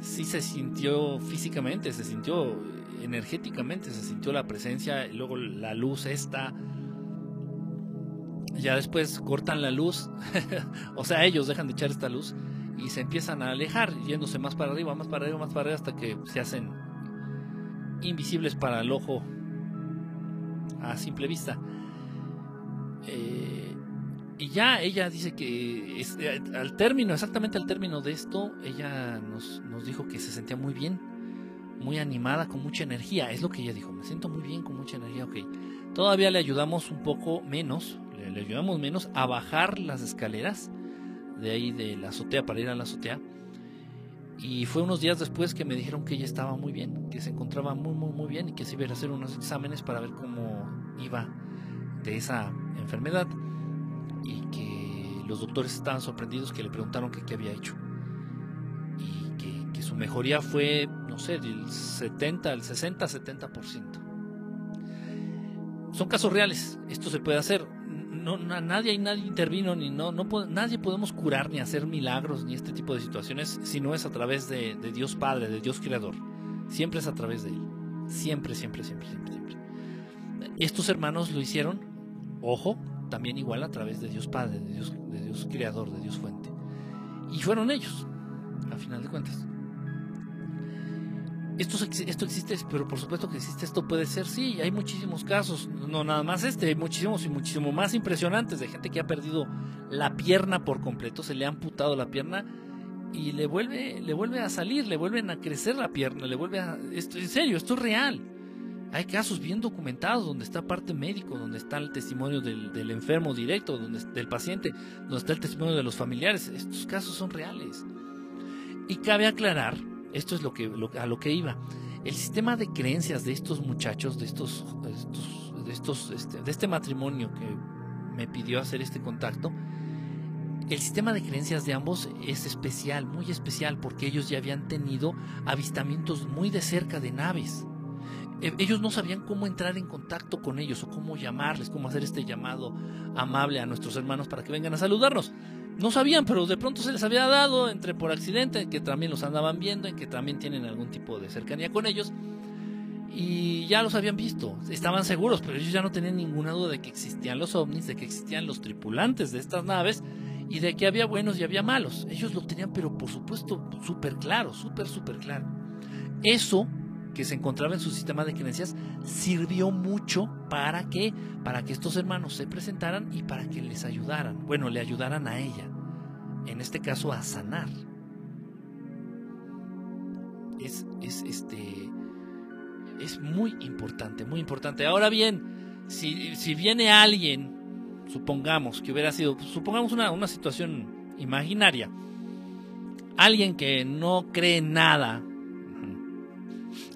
Sí se sintió físicamente, se sintió energéticamente, se sintió la presencia, luego la luz esta. Ya después cortan la luz, o sea, ellos dejan de echar esta luz y se empiezan a alejar, yéndose más para arriba, más para arriba, más para arriba, hasta que se hacen invisibles para el ojo a simple vista. Eh, y ya ella dice que eh, al término, exactamente al término de esto, ella nos, nos, dijo que se sentía muy bien, muy animada, con mucha energía. Es lo que ella dijo, me siento muy bien, con mucha energía, ok. Todavía le ayudamos un poco menos, le, ayudamos menos a bajar las escaleras de ahí de la azotea para ir a la azotea y fue unos días después que me dijeron que ella estaba muy bien, que se encontraba muy, muy, muy bien y que se iba a hacer unos exámenes para ver cómo iba de esa enfermedad. Y que los doctores estaban sorprendidos que le preguntaron qué había hecho. Y que, su mejoría fue, sé, del 70, el 60, 70%. Son casos reales, esto se puede hacer no, nadie, nadie intervino, ni no, no nadie podemos curar ni hacer milagros ni este tipo de situaciones si no es a través de, Dios Padre, de Dios Creador. Siempre es a través de Él. Siempre, siempre, siempre, siempre, siempre. Estos hermanos lo hicieron, ojo, también igual a través de Dios Padre, de Dios, de Dios Creador, de Dios Fuente. Y fueron ellos, a final de cuentas. Esto, existe, pero por supuesto que existe, esto puede ser, sí, hay muchísimos casos, no nada más este, hay muchísimos y muchísimo más impresionantes de gente que ha perdido la pierna por completo, se le ha amputado la pierna y le vuelve, le vuelve a salir, le vuelven a crecer la pierna, le vuelve a... Esto, en serio, esto es real. Hay casos bien documentados donde está parte médico, donde está el testimonio del, del enfermo directo, donde, del paciente, donde está el testimonio de los familiares. Estos casos son reales. Y cabe aclarar esto es lo que, a lo que iba. El sistema de creencias de estos muchachos, de estos, de estos, este, de este matrimonio que me pidió hacer este contacto, el sistema de creencias de ambos es especial, muy especial, porque ellos ya habían tenido avistamientos muy de cerca de naves. E, ellos no sabían cómo entrar en contacto con ellos o cómo llamarles, cómo hacer este llamado amable a nuestros hermanos para que vengan a saludarnos no sabían, pero de pronto se les había dado, entre por accidente, que también los andaban viendo, en que también tienen algún tipo de cercanía con ellos. Y ya los habían visto, estaban seguros, pero ellos ya no tenían ninguna duda de que existían los ovnis, de que existían los tripulantes de estas naves y de que había buenos y había malos. Ellos lo tenían, pero por supuesto, súper claro, súper, súper claro. Eso que se encontraba en su sistema de creencias sirvió mucho para que para que estos hermanos se presentaran y para que les ayudaran, bueno, le ayudaran a ella, en este caso a sanar. Es, es este es muy importante, muy importante. Ahora bien, si, si viene alguien, supongamos que hubiera sido, supongamos una, una situación imaginaria, alguien que no cree nada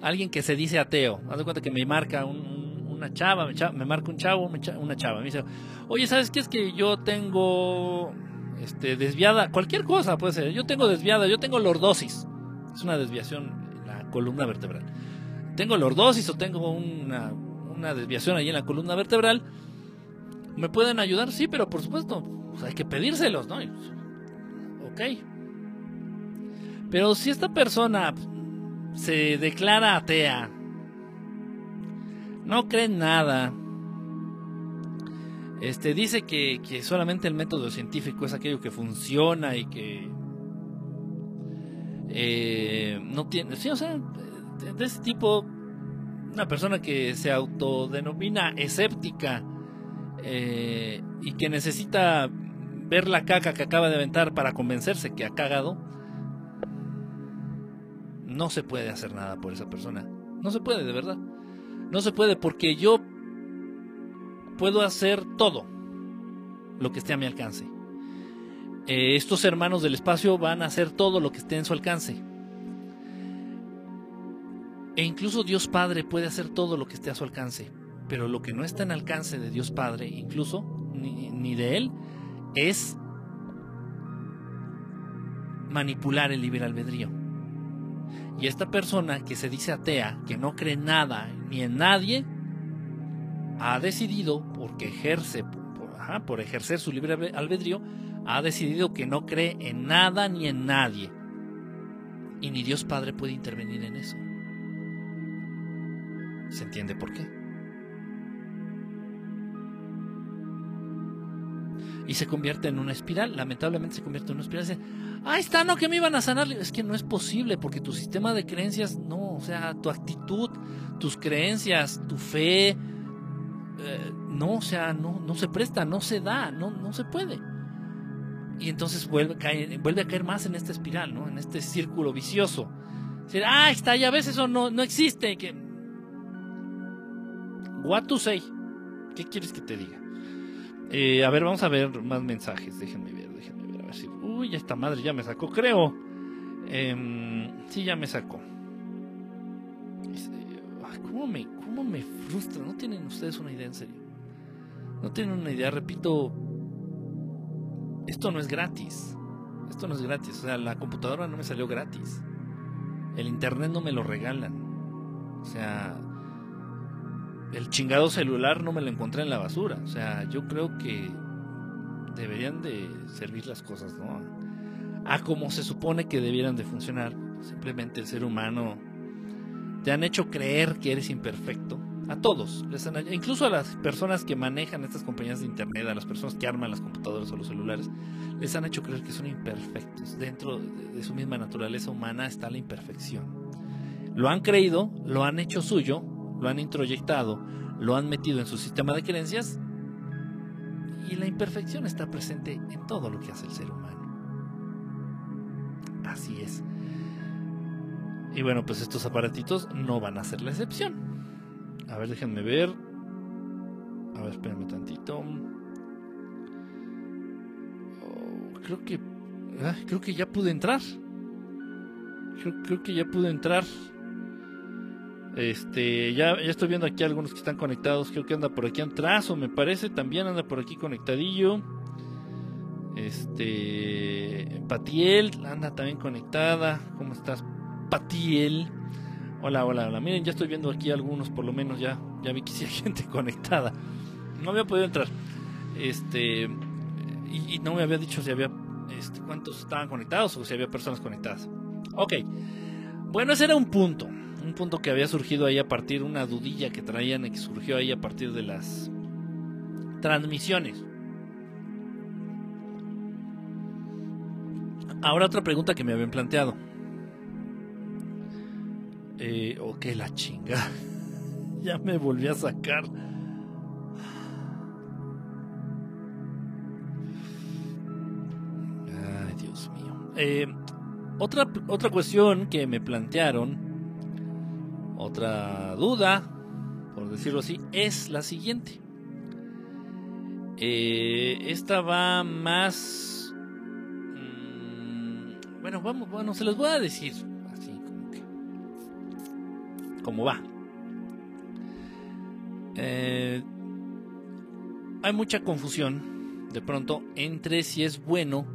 alguien que se dice ateo, haz de cuenta que me marca una chava, me, marca un chavo, una chava, me dice, oye, ¿sabes qué es que yo tengo este, desviada, cualquier cosa puede ser, yo tengo desviada, yo tengo lordosis, es una desviación en la columna vertebral, tengo lordosis o tengo una, una desviación ahí en la columna vertebral, ¿me pueden ayudar? Sí, pero por supuesto, pues, hay que pedírselos, ¿no? ok. Pero si esta persona se declara atea, no cree en nada, este, dice que, que, solamente el método científico es aquello que funciona y que eh, no tiene, sí, o sea, de, ese tipo, una persona que se autodenomina escéptica eh, y que necesita ver la caca que acaba de aventar para convencerse que ha cagado, no se puede hacer nada por esa persona. No se puede, de verdad. No se puede porque yo puedo hacer todo lo que esté a mi alcance. Eh, estos hermanos del espacio van a hacer todo lo que esté en su alcance. E incluso Dios Padre puede hacer todo lo que esté a su alcance. Pero lo que no está en alcance de Dios Padre, incluso, ni, ni de Él, es manipular el libre albedrío. Y esta persona que se dice atea, que no cree nada ni en nadie, ha decidido, porque ejerce, por, por ejercer su libre albedrío, ha decidido que no cree en nada ni en nadie. Y ni Dios Padre puede intervenir en eso. ¿Se entiende por qué? Y se convierte en una espiral, lamentablemente se convierte en una espiral. Dice, ah, está, no, que me iban a sanar. Es que no es posible porque tu sistema de creencias, no, o sea, tu actitud, tus creencias, tu fe, eh, no, o sea, no, no se presta, no se da, no, no se puede. Y entonces vuelve a, caer, vuelve a caer más en esta espiral, ¿no? En este círculo vicioso. Decir, ah, está, ya ves, eso no, no existe. Que... What to say? ¿Qué quieres que te diga? Eh, a ver, vamos a ver más mensajes. Déjenme ver, déjenme ver. A ver si. Uy, esta madre ya me sacó, creo. Eh, sí, ya me sacó. ¿cómo, me, ¿Cómo me frustra? No tienen ustedes una idea en serio. No tienen una idea, repito. Esto no es gratis. Esto no es gratis. O sea, la computadora no me salió gratis. El internet no me lo regalan. O sea, el chingado celular no me lo encontré en la basura. O sea, yo creo que deberían de servir las cosas, ¿no? A como se supone que debieran de funcionar. Simplemente el ser humano te han hecho creer que eres imperfecto. A todos, incluso a las personas que manejan estas compañías de internet, a las personas que arman las computadoras o los celulares, les han hecho creer que son imperfectos. Dentro de su misma naturaleza humana está la imperfección. Lo han creído, lo han hecho suyo, lo han introyectado, lo han metido en su sistema de creencias y la imperfección está presente en todo lo que hace el ser humano. Así es. Y bueno, pues estos aparatitos no van a ser la excepción. A ver, déjenme ver. A ver, espérenme tantito. Oh, creo que. Ah, creo que ya pude entrar. Creo, creo que ya pude entrar. Este, ya, ya estoy viendo aquí algunos que están conectados. Creo que anda por aquí atrás, o me parece, también anda por aquí conectadillo. Este, Patiel anda también conectada. ¿Cómo estás, Patiel? Hola, hola, hola. Miren, ya estoy viendo aquí algunos, por lo menos ya, ya vi que sí hay gente conectada. No había podido entrar. Este, y, no me había dicho si había, este, cuántos estaban conectados o si había personas conectadas. Ok. Bueno, ese era un punto un punto que había surgido ahí a partir, una dudilla que traían que surgió ahí a partir de las transmisiones. Ahora otra pregunta que me habían planteado. Eh, ok, la chinga. ya me volví a sacar. Ay, Dios mío. Eh, otra, otra cuestión que me plantearon otra duda, por decirlo así, es la siguiente. Eh, esta va más... Mm, bueno, vamos, bueno, se los voy a decir así como que... Como va. Eh, hay mucha confusión de pronto entre si es bueno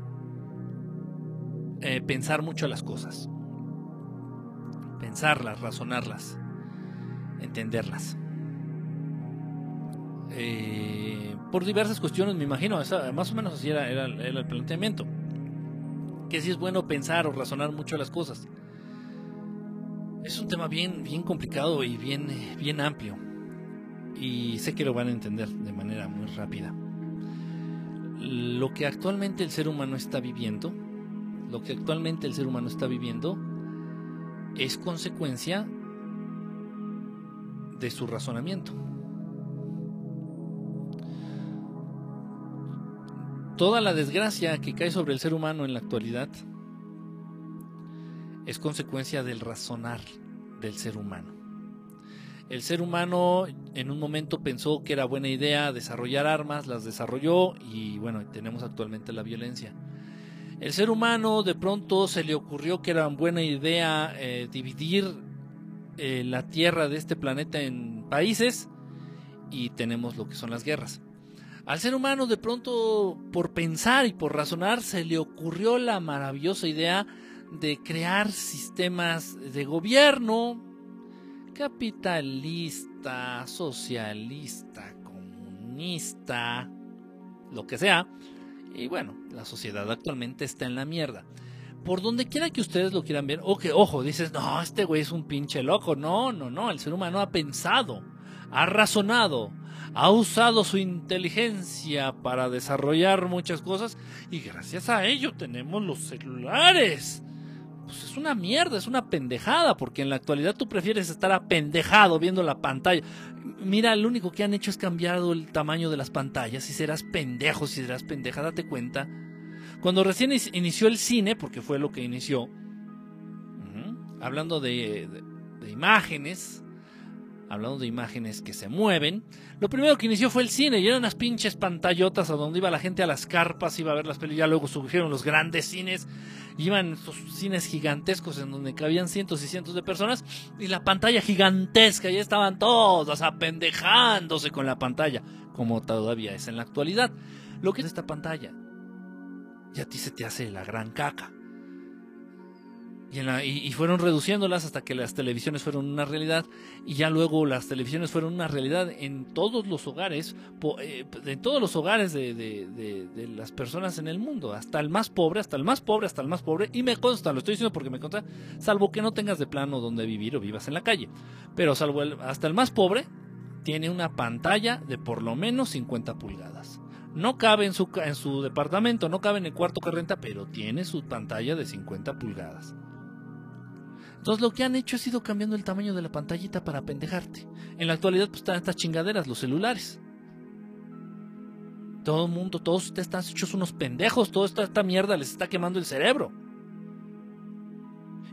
eh, pensar mucho las cosas pensarlas, razonarlas, entenderlas. Eh, por diversas cuestiones, me imagino, más o menos así era, el planteamiento. Que si es bueno pensar o razonar mucho las cosas. Es un tema bien, bien complicado y bien, bien amplio. Y sé que lo van a entender de manera muy rápida. Lo que actualmente el ser humano está viviendo, lo que actualmente el ser humano está viviendo, es consecuencia de su razonamiento. Toda la desgracia que cae sobre el ser humano en la actualidad es consecuencia del razonar del ser humano. El ser humano en un momento pensó que era buena idea desarrollar armas, las desarrolló y bueno, tenemos actualmente la violencia. El ser humano de pronto se le ocurrió que era buena idea eh, dividir eh, la tierra de este planeta en países y tenemos lo que son las guerras. Al ser humano de pronto por pensar y por razonar se le ocurrió la maravillosa idea de crear sistemas de gobierno capitalista, socialista, comunista, lo que sea. Y bueno, la sociedad actualmente está en la mierda. Por donde quiera que ustedes lo quieran ver, o que, ojo, dices, no, este güey es un pinche loco. No, no, no, el ser humano ha pensado, ha razonado, ha usado su inteligencia para desarrollar muchas cosas y gracias a ello tenemos los celulares pues es una mierda, es una pendejada, porque en la actualidad tú prefieres estar apendejado viendo la pantalla. Mira, lo único que han hecho es cambiado el tamaño de las pantallas y serás pendejo si serás pendeja, date cuenta. Cuando recién inició el cine, porque fue lo que inició, hablando de imágenes, hablando de imágenes que se mueven, lo primero que inició fue el cine y eran unas pinches pantallotas a donde iba la gente a las carpas, iba a ver las películas, ya luego surgieron los grandes cines, iban estos cines gigantescos en donde cabían cientos y cientos de personas y la pantalla gigantesca, y estaban todos apendejándose con la pantalla, como todavía es en la actualidad. Lo que es esta pantalla, ya a ti se te hace la gran caca. Y, fueron reduciéndolas hasta que las televisiones fueron una realidad y ya luego las televisiones fueron una realidad en todos los hogares, eh, en todos los hogares de, las personas en el mundo, hasta el más pobre, hasta el más pobre, hasta el más pobre, y me consta, lo estoy diciendo porque me consta, salvo que no tengas de plano donde vivir o vivas en la calle, pero salvo hasta el más pobre tiene una pantalla de por lo menos 50 pulgadas. No cabe en su, en su departamento, no cabe en el cuarto que renta, pero tiene su pantalla de 50 pulgadas. Entonces lo que han hecho ha sido cambiando el tamaño de la pantallita para pendejarte. En la actualidad pues están estas chingaderas, los celulares. Todo el mundo, todos ustedes están hechos unos pendejos, toda esta, esta mierda les está quemando el cerebro.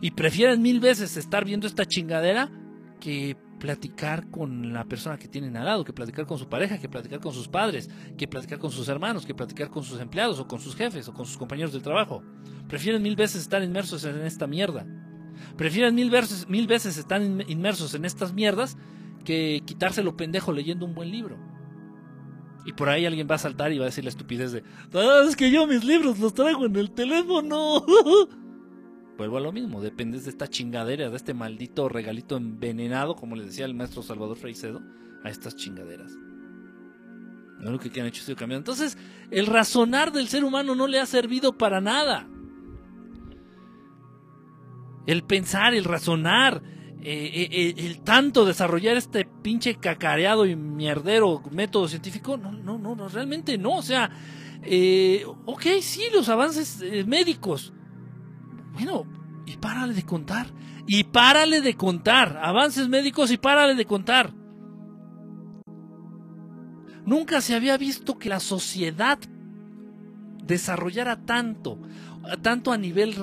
Y prefieren mil veces estar viendo esta chingadera que platicar con la persona que tienen al lado, que platicar con su pareja, que platicar con sus padres, que platicar con sus hermanos, que platicar con sus empleados o con sus jefes o con sus compañeros de trabajo. Prefieren mil veces estar inmersos en esta mierda. Prefieren mil veces, mil veces estar inmersos en estas mierdas que quitárselo pendejo leyendo un buen libro. Y por ahí alguien va a saltar y va a decir la estupidez de, ah, es que yo mis libros los traigo en el teléfono. Vuelvo a lo mismo, dependes de esta chingadera, de este maldito regalito envenenado, como le decía el maestro Salvador Freicedo, a estas chingaderas. Lo único que han hecho es ir cambiando. Entonces, el razonar del ser humano no le ha servido para nada el pensar, el razonar, eh, eh, eh, el tanto desarrollar este pinche cacareado y mierdero método científico, no, no, no, no realmente no. O sea, ok, sí, los avances médicos. Bueno, y párale de contar. Y párale de contar. Avances médicos y párale de contar. Nunca se había visto que la sociedad desarrollara tanto tanto a nivel,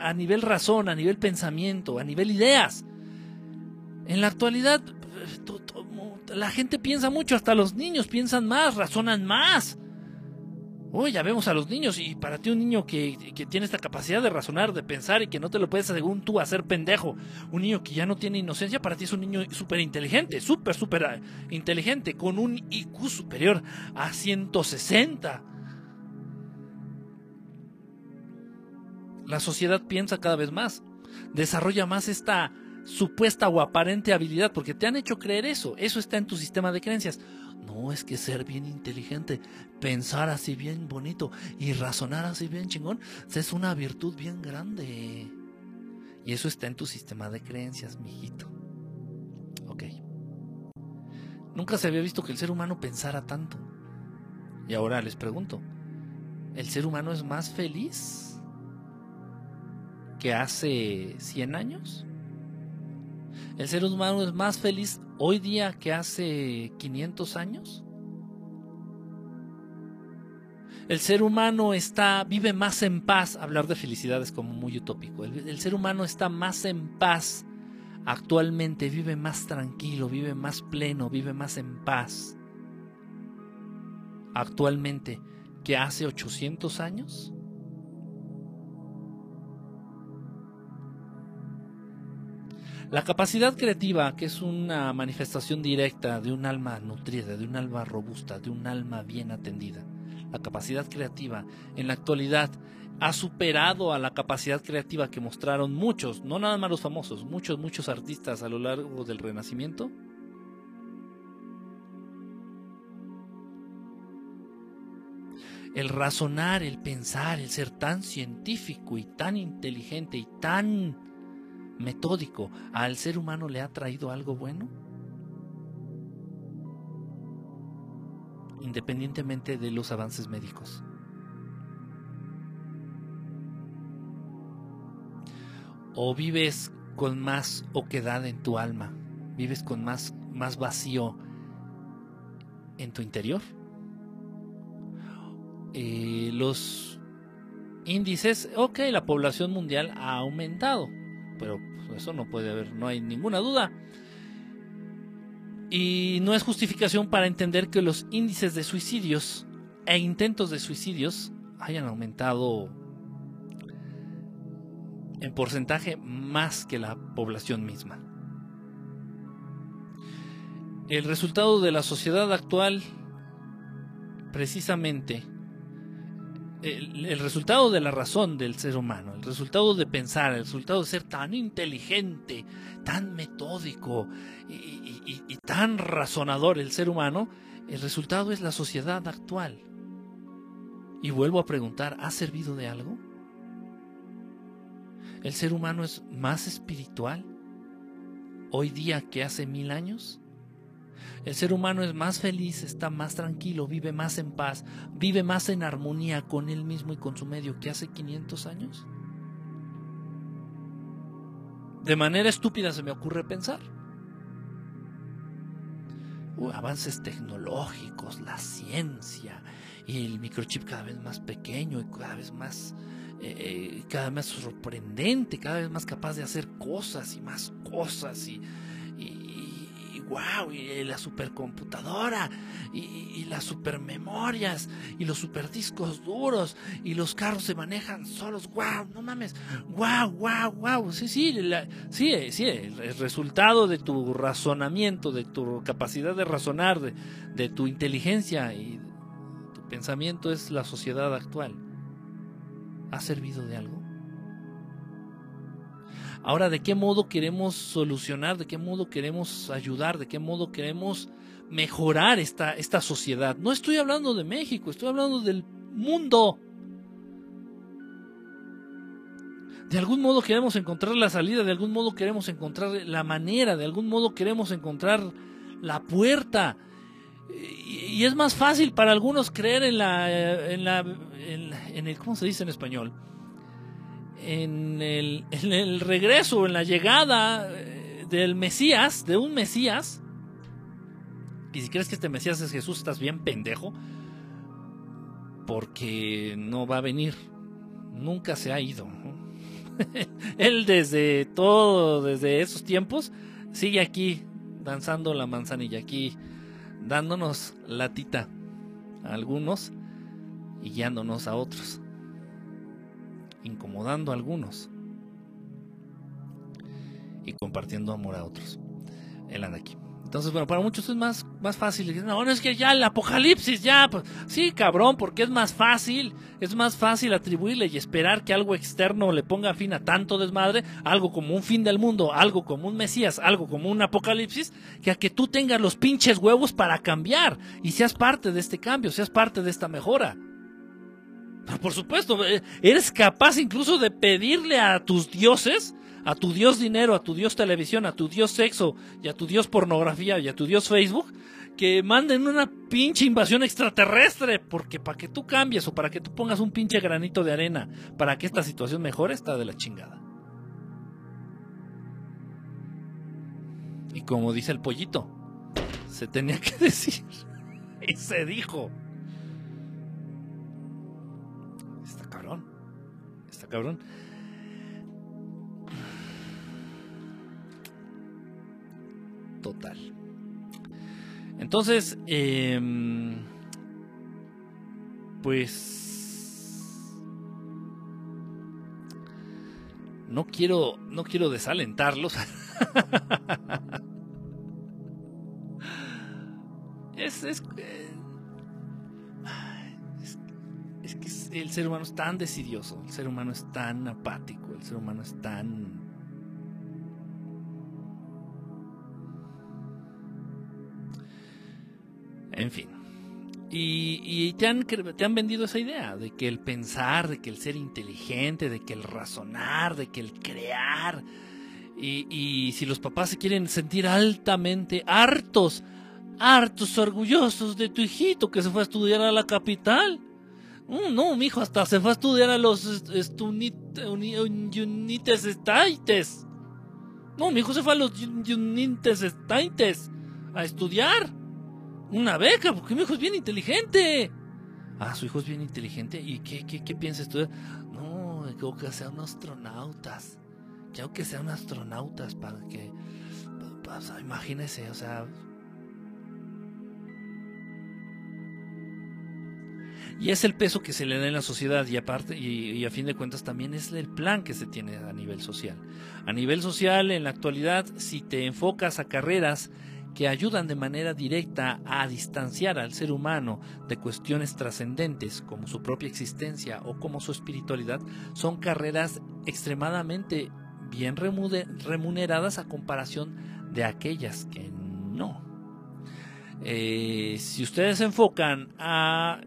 a nivel razón, a nivel pensamiento, a nivel ideas. En la actualidad la gente piensa mucho, hasta los niños piensan más, razonan más. Hoy ya vemos a los niños y para ti un niño que, tiene esta capacidad de razonar, de pensar y que no te lo puedes según tú hacer pendejo, un niño que ya no tiene inocencia, para ti es un niño súper inteligente, súper, súper ah, inteligente, con un IQ superior a 160 la sociedad piensa cada vez más, desarrolla más esta supuesta o aparente habilidad, porque te han hecho creer eso, eso está en tu sistema de creencias. No es que ser bien inteligente, pensar así bien bonito y razonar así bien chingón, es una virtud bien grande. Y eso está en tu sistema de creencias, mijito. Ok. Nunca se había visto que el ser humano pensara tanto. Y ahora les pregunto, ¿el ser humano es más feliz que hace 100 años? ¿El ser humano es más feliz hoy día que hace 500 años? El ser humano está, vive más en paz. Hablar de felicidad es como muy utópico. El, el, ser humano está más en paz actualmente vive más tranquilo, vive más pleno, vive más en paz actualmente que hace 800 años? La capacidad creativa, que es una manifestación directa de un alma nutrida, de un alma robusta, de un alma bien atendida, la capacidad creativa en la actualidad ha superado a la capacidad creativa que mostraron muchos, no nada más los famosos, muchos, muchos artistas a lo largo del Renacimiento? El razonar, el pensar, el ser tan científico y tan inteligente y tan metódico, ¿al ser humano le ha traído algo bueno? Independientemente de los avances médicos. o vives con más oquedad en tu alma, vives con más, más vacío en tu interior. Eh, los índices, ok, la población mundial ha aumentado, pero eso no puede haber, no hay ninguna duda. Y no es justificación para entender que los índices de suicidios e intentos de suicidios hayan aumentado en porcentaje más que la población misma. El resultado de la sociedad actual, precisamente, el, resultado de la razón del ser humano, el resultado de pensar, el resultado de ser tan inteligente, tan metódico y, tan razonador el ser humano, el resultado es la sociedad actual. Y vuelvo a preguntar, ¿ha servido de algo? ¿El ser humano es más espiritual hoy día que hace mil años? El ser humano es más feliz, está más tranquilo, vive más en paz, vive más en armonía con él mismo y con su medio que hace 500 años. De manera estúpida se me ocurre pensar. avances tecnológicos, la ciencia y el microchip cada vez más pequeño y cada vez más eh, cada vez más sorprendente, cada vez más capaz de hacer cosas y más cosas y, wow, y la supercomputadora y, las supermemorias y los superdiscos duros y los carros se manejan solos, wow, no mames, wow, wow, wow, sí, sí, sí, sí, el, resultado de tu razonamiento, de tu capacidad de razonar, de, de tu inteligencia y tu pensamiento es la sociedad actual ¿Ha servido de algo? Ahora, ¿de qué modo queremos solucionar? ¿De qué modo queremos ayudar? ¿De qué modo queremos mejorar esta, esta sociedad? No estoy hablando de México, estoy hablando del mundo. De algún modo queremos encontrar la salida, de algún modo queremos encontrar la manera, de algún modo queremos encontrar la puerta. Y, es más fácil para algunos creer en la, en la en, el, ¿cómo se dice en español? En el, regreso, en la llegada eh, del Mesías, de un Mesías. Y si crees que este Mesías es Jesús, estás bien pendejo. Porque no va a venir. Nunca se ha ido. Él desde todo, desde esos tiempos, sigue aquí, danzando la manzanilla, aquí, dándonos latita a algunos y guiándonos a otros, incomodando a algunos y compartiendo amor a otros. Él anda aquí. Entonces, bueno, para muchos es más, más fácil. No, no, es que ya el apocalipsis, ya. Pues, sí, cabrón, porque es más fácil. Es más fácil atribuirle y esperar que algo externo le ponga fin a tanto desmadre, algo como un fin del mundo, algo como un Mesías, algo como un apocalipsis, que a que tú tengas los pinches huevos para cambiar y seas parte de este cambio, seas parte de esta mejora. Por supuesto, eh, eres capaz incluso de pedirle a tus dioses, a tu dios dinero, a tu dios televisión, a tu dios sexo y a tu dios pornografía y a tu dios Facebook, que manden una pinche invasión extraterrestre, porque para que tú cambies o para que tú pongas un pinche granito de arena para que esta situación mejore, está de la chingada. Y como dice el pollito, se tenía que decir y se dijo. Cabrón. total. Entonces, em, pues no quiero, no quiero desalentarlos. es, es, eh, es, que el ser humano es tan decidioso, el ser humano es tan apático, el ser humano es tan En fin. Y, te, han, te han vendido esa idea de que el pensar, de que el ser inteligente, de que el razonar, de que el crear. Y, si los papás se quieren sentir altamente hartos, hartos, orgullosos de tu hijito que se fue a estudiar a la capital. Mm, no, mi hijo hasta se fue a estudiar a los Unites States. No, mi hijo se fue a los Unites States a estudiar. Una beca, porque mi hijo es bien inteligente. Ah, su hijo es bien inteligente. ¿Y qué, qué, qué piensa estudiar? No, quiero que sean astronautas. Quiero que sean astronautas para que. Pues, imagínese, o sea. Y es el peso que se le da en la sociedad y aparte, y, a fin de cuentas también es el plan que se tiene a nivel social. A nivel social, en la actualidad, si te enfocas a carreras que ayudan de manera directa a distanciar al ser humano de cuestiones trascendentes como su propia existencia o como su espiritualidad, son carreras extremadamente bien remuneradas a comparación de aquellas que no. Eh, si ustedes se enfocan a...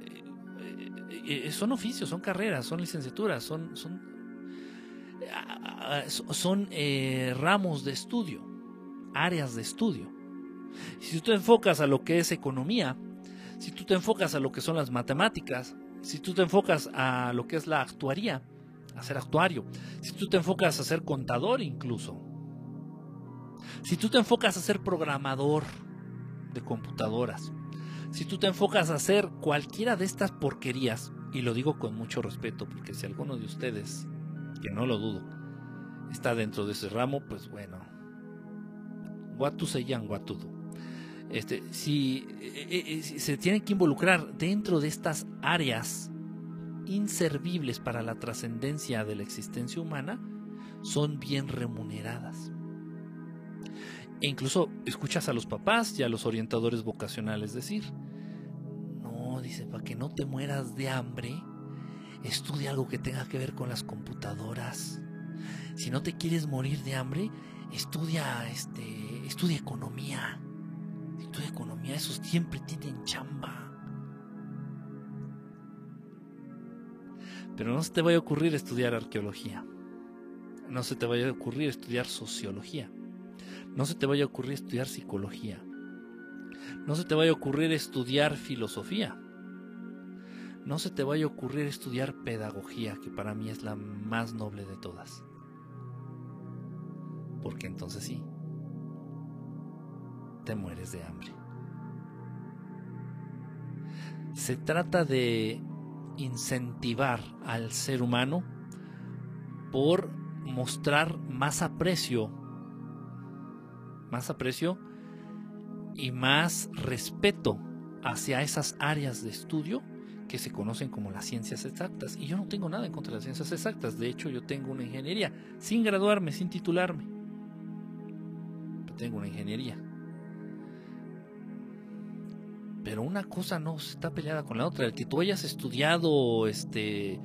Eh, eh, son oficios, son carreras, son licenciaturas, son, son, son ramos de estudio, áreas de estudio. Si tú te enfocas a lo que es economía, si tú te enfocas a lo que son las matemáticas, si tú te enfocas a lo que es la actuaría, a ser actuario, si tú te enfocas a ser contador incluso, si tú te enfocas a ser programador de computadoras, si tú te enfocas a hacer cualquiera de estas porquerías, y lo digo con mucho respeto, porque si alguno de ustedes, que no lo dudo, está dentro de ese ramo, pues bueno, what to say and what to do. Este, si eh, eh, eh, se tienen que involucrar dentro de estas áreas inservibles para la trascendencia de la existencia humana, son bien remuneradas. E incluso escuchas a los papás y a los orientadores vocacionales decir, dice, para que no te mueras de hambre, estudia algo que tenga que ver con las computadoras. Si no te quieres morir de hambre, estudia, este, estudia economía de economía, esos siempre tienen chamba. Pero no se te vaya a ocurrir estudiar arqueología. No se te vaya a ocurrir estudiar sociología. No se te vaya a ocurrir estudiar psicología. No se te vaya a ocurrir estudiar filosofía. No se te vaya a ocurrir estudiar pedagogía, que para mí es la más noble de todas. Porque entonces sí, te mueres de hambre. Se trata de incentivar al ser humano por mostrar más aprecio, más aprecio y más respeto hacia esas áreas de estudio que se conocen como las ciencias exactas. Y yo no tengo nada en contra de las ciencias exactas. De hecho, yo tengo una ingeniería, sin graduarme, sin titularme. tengo una ingeniería. Pero una cosa no está peleada con la otra. El que tú hayas estudiado este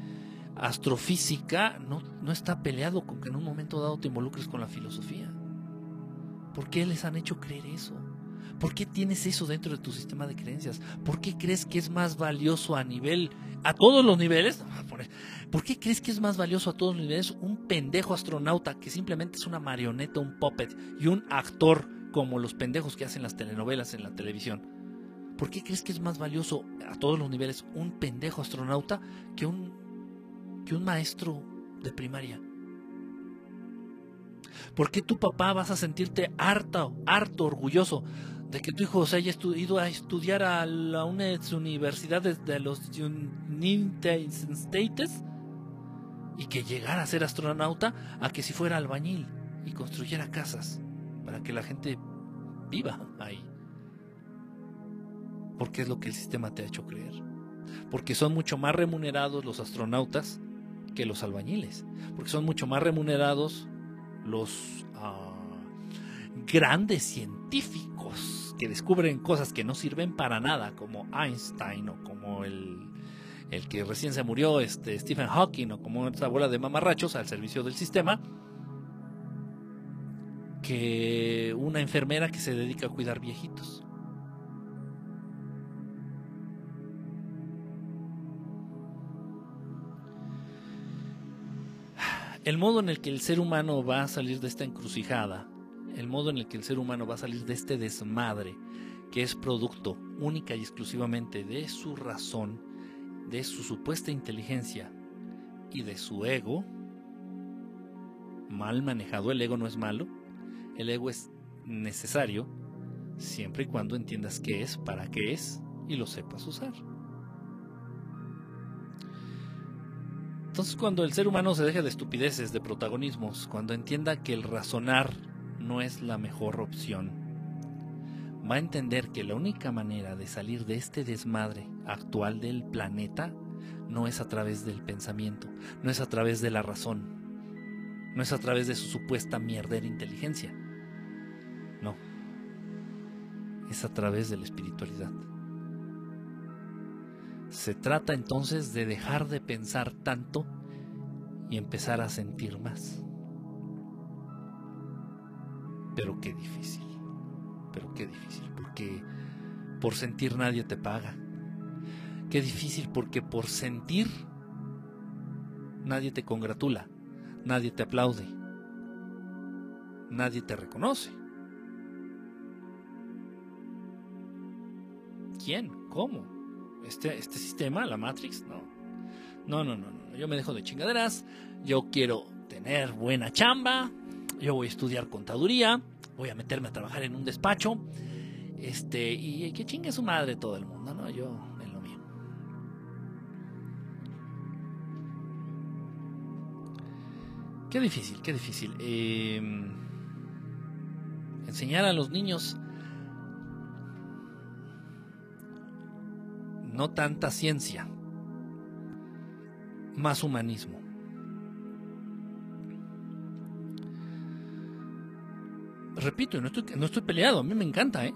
astrofísica no, no está peleado con que en un momento dado te involucres con la filosofía. ¿Por qué les han hecho creer eso? ¿Por qué tienes eso dentro de tu sistema de creencias? ¿Por qué crees que es más valioso a nivel, a todos los niveles? ¿Por qué crees que es más valioso a todos los niveles un pendejo astronauta que simplemente es una marioneta, un puppet y un actor como los pendejos que hacen las telenovelas en la televisión? ¿Por qué crees que es más valioso a todos los niveles un pendejo astronauta que un, que un maestro de primaria? ¿Por qué tu papá vas a sentirte harto, harto orgulloso de que tu hijo se haya ido a estudiar a la universidad de los United States y que llegara a ser astronauta a que si fuera albañil y construyera casas para que la gente viva ahí. Porque es lo que el sistema te ha hecho creer. Porque son mucho más remunerados los astronautas que los albañiles. Porque son mucho más remunerados los ah, grandes científicos que descubren cosas que no sirven para nada, como Einstein o como el, el que recién se murió, este, Stephen Hawking, o como esta bola de mamarrachos al servicio del sistema, que una enfermera que se dedica a cuidar viejitos. El modo en el que el ser humano va a salir de esta encrucijada, el modo en el que el ser humano va a salir de este desmadre, que es producto única y exclusivamente de su razón, de su supuesta inteligencia y de su ego, mal manejado, el ego no es malo, el ego es necesario siempre y cuando entiendas qué es, para qué es y lo sepas usar. Entonces cuando el ser humano se deje de estupideces, de protagonismos, cuando entienda que el razonar no es la mejor opción, va a entender que la única manera de salir de este desmadre actual del planeta no es a través del pensamiento, no es a través de la razón, no es a través de su supuesta mierdera inteligencia. No, es a través de la espiritualidad. Se trata entonces de dejar de pensar tanto y empezar a sentir más. Pero qué difícil, pero qué difícil, porque por sentir nadie te paga. Qué difícil porque por sentir nadie te congratula, nadie te aplaude, nadie te reconoce. ¿Quién? ¿Cómo? este, este sistema, la Matrix, no. No, no, no, no. Yo me dejo de chingaderas. Yo quiero tener buena chamba. Yo voy a estudiar contaduría. Voy a meterme a trabajar en un despacho. Este, y que chingue su madre todo el mundo, ¿no? Yo en lo mío. Qué difícil, qué difícil. Em, enseñar a los niños no tanta ciencia, más humanismo. Repito, no estoy, no estoy peleado, a mí me encanta, ¿eh?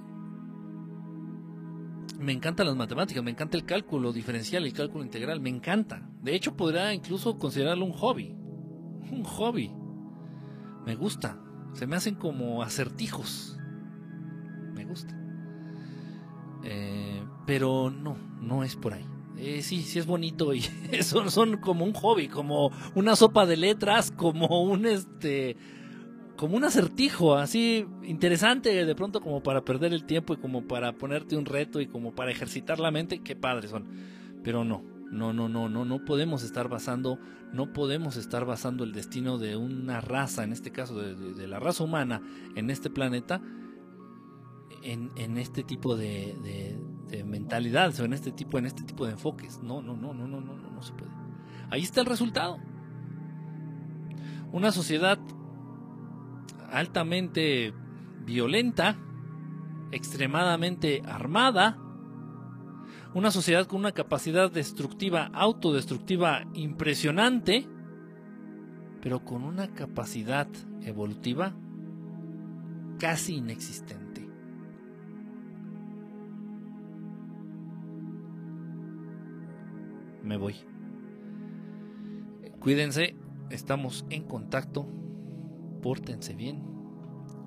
Me encantan las matemáticas, me encanta el cálculo diferencial, el cálculo integral, me encanta. De hecho, podría incluso considerarlo un hobby. Un hobby. Me gusta. Se me hacen como acertijos. Me gusta. Eh, pero no, no es por ahí. Eh, sí, sí es bonito y son, son como un hobby, como una sopa de letras, como un este como un acertijo así interesante de pronto como para perder el tiempo y como para ponerte un reto y como para ejercitar la mente, qué padres son. Pero no, no, no, no, no, no podemos estar basando, no podemos estar basando el destino de una raza, en este caso de la raza humana, en este planeta, en, este tipo de, mentalidad o en este tipo, en este tipo de enfoques. No, no, no, no, no, no, no, no se puede. Ahí está el resultado. Una sociedad altamente violenta, extremadamente armada, una sociedad con una capacidad destructiva, autodestructiva impresionante, pero con una capacidad evolutiva casi inexistente. me voy. Cuídense, estamos en contacto, pórtense bien.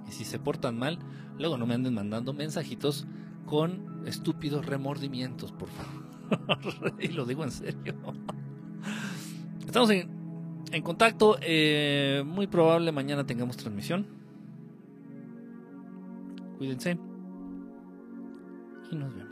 Y si se portan mal, luego no me anden mandando mensajitos con estúpidos remordimientos, por favor. y lo digo en serio. Estamos en, en contacto. Eh, muy probable mañana tengamos transmisión. Cuídense. Y nos vemos.